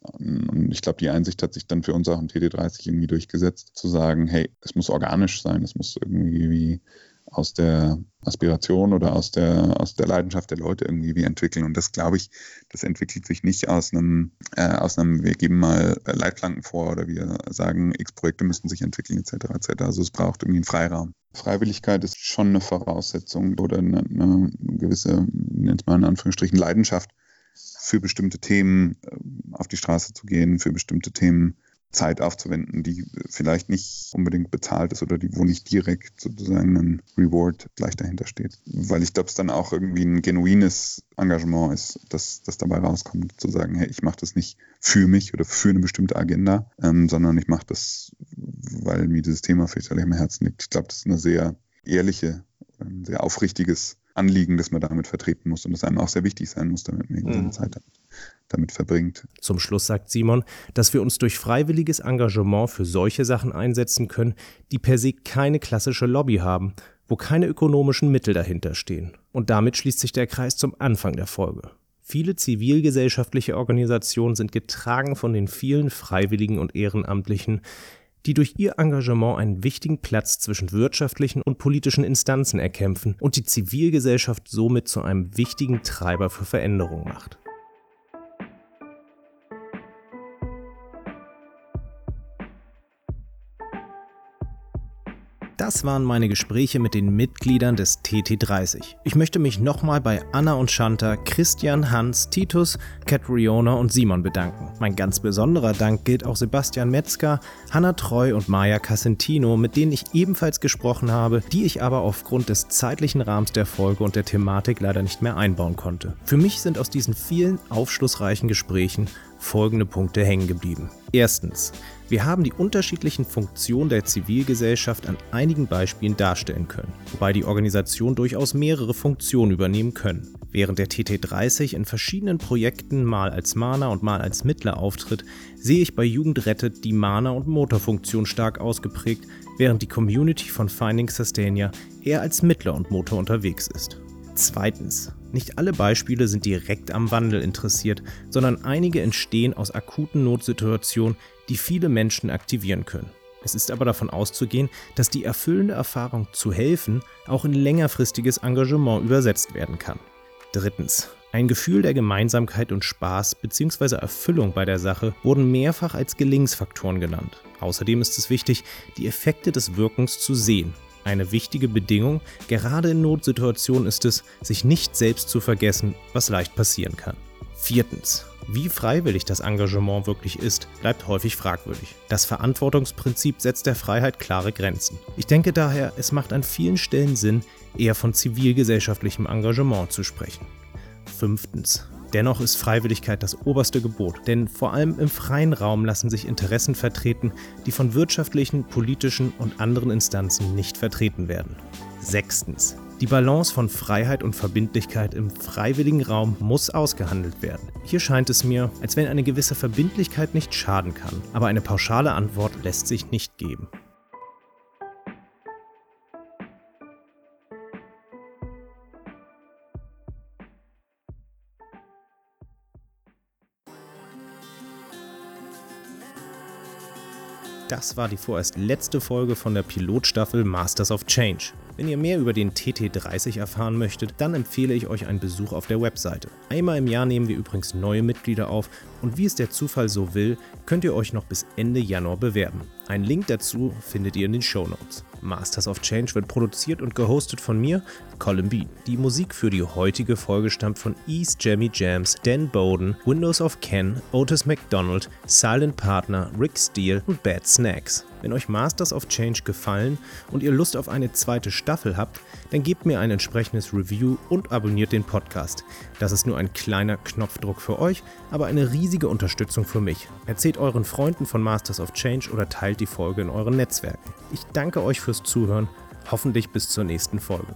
[SPEAKER 10] Und ich glaube, die Einsicht hat sich dann für uns auch im TD30 irgendwie durchgesetzt, zu sagen, hey, es muss organisch sein, es muss irgendwie wie aus der Aspiration oder aus der, aus der Leidenschaft der Leute irgendwie wie entwickeln. Und das, glaube ich, das entwickelt sich nicht aus einem, äh, aus einem, wir geben mal Leitplanken vor oder wir sagen, x Projekte müssen sich entwickeln, etc. etc. Also es braucht irgendwie einen Freiraum. Freiwilligkeit ist schon eine Voraussetzung oder eine, eine gewisse jetzt mal in Anführungsstrichen, Leidenschaft für bestimmte Themen äh, auf die Straße zu gehen, für bestimmte Themen Zeit aufzuwenden, die vielleicht nicht unbedingt bezahlt ist oder die, wo nicht direkt sozusagen ein Reward gleich dahinter steht. Weil ich glaube, es dann auch irgendwie ein genuines Engagement ist, das, das dabei rauskommt, zu sagen, hey, ich mache das nicht für mich oder für eine bestimmte Agenda, ähm, sondern ich mache das, weil mir dieses Thema vielleicht am Herzen liegt. Ich glaube, das ist eine sehr ehrliche, ein sehr aufrichtiges Anliegen, das man damit vertreten muss und das einem auch sehr wichtig sein muss, damit man seine mhm. Zeit damit verbringt.
[SPEAKER 1] Zum Schluss sagt Simon, dass wir uns durch freiwilliges Engagement für solche Sachen einsetzen können, die per se keine klassische Lobby haben, wo keine ökonomischen Mittel dahinter stehen. Und damit schließt sich der Kreis zum Anfang der Folge. Viele zivilgesellschaftliche Organisationen sind getragen von den vielen Freiwilligen und Ehrenamtlichen, die durch ihr Engagement einen wichtigen Platz zwischen wirtschaftlichen und politischen Instanzen erkämpfen und die Zivilgesellschaft somit zu einem wichtigen Treiber für Veränderung macht. Das waren meine Gespräche mit den Mitgliedern des TT30. Ich möchte mich nochmal bei Anna und Shanta, Christian, Hans, Titus, Catriona und Simon bedanken. Mein ganz besonderer Dank gilt auch Sebastian Metzger, Hanna Treu und Maya Casentino, mit denen ich ebenfalls gesprochen habe, die ich aber aufgrund des zeitlichen Rahmens der Folge und der Thematik leider nicht mehr einbauen konnte. Für mich sind aus diesen vielen aufschlussreichen Gesprächen folgende Punkte hängen geblieben. Erstens, wir haben die unterschiedlichen Funktionen der Zivilgesellschaft an einigen Beispielen darstellen können, wobei die Organisation durchaus mehrere Funktionen übernehmen können. Während der TT30 in verschiedenen Projekten mal als Mahner und mal als Mittler auftritt, sehe ich bei Jugend rettet die Mahner- und Motorfunktion stark ausgeprägt, während die Community von Finding Sustainia eher als Mittler und Motor unterwegs ist. Zweitens, nicht alle Beispiele sind direkt am Wandel interessiert, sondern einige entstehen aus akuten Notsituationen, die viele Menschen aktivieren können. Es ist aber davon auszugehen, dass die erfüllende Erfahrung zu helfen auch in längerfristiges Engagement übersetzt werden kann. Drittens. Ein Gefühl der Gemeinsamkeit und Spaß bzw. Erfüllung bei der Sache wurden mehrfach als Gelingensfaktoren genannt. Außerdem ist es wichtig, die Effekte des Wirkens zu sehen eine wichtige Bedingung, gerade in Notsituationen ist es, sich nicht selbst zu vergessen, was leicht passieren kann. Viertens. Wie freiwillig das Engagement wirklich ist, bleibt häufig fragwürdig. Das Verantwortungsprinzip setzt der Freiheit klare Grenzen. Ich denke daher, es macht an vielen Stellen Sinn, eher von zivilgesellschaftlichem Engagement zu sprechen. Fünftens. Dennoch ist Freiwilligkeit das oberste Gebot, denn vor allem im freien Raum lassen sich Interessen vertreten, die von wirtschaftlichen, politischen und anderen Instanzen nicht vertreten werden. Sechstens. Die Balance von Freiheit und Verbindlichkeit im freiwilligen Raum muss ausgehandelt werden. Hier scheint es mir, als wenn eine gewisse Verbindlichkeit nicht schaden kann, aber eine pauschale Antwort lässt sich nicht geben. Das war die vorerst letzte Folge von der Pilotstaffel Masters of Change. Wenn ihr mehr über den TT30 erfahren möchtet, dann empfehle ich euch einen Besuch auf der Webseite. Einmal im Jahr nehmen wir übrigens neue Mitglieder auf und wie es der Zufall so will, könnt ihr euch noch bis Ende Januar bewerben. Einen Link dazu findet ihr in den Show Notes. Masters of Change wird produziert und gehostet von mir, Colin Bean. Die Musik für die heutige Folge stammt von East Jammy Jams, Dan Bowden, Windows of Ken, Otis McDonald, Silent Partner, Rick Steele und Bad Snacks. Wenn euch Masters of Change gefallen und ihr Lust auf eine zweite Staffel habt, dann gebt mir ein entsprechendes Review und abonniert den Podcast. Das ist nur ein kleiner Knopfdruck für euch, aber eine riesige Unterstützung für mich. Erzählt euren Freunden von Masters of Change oder teilt die Folge in euren Netzwerken. Ich danke euch fürs Zuhören, hoffentlich bis zur nächsten Folge.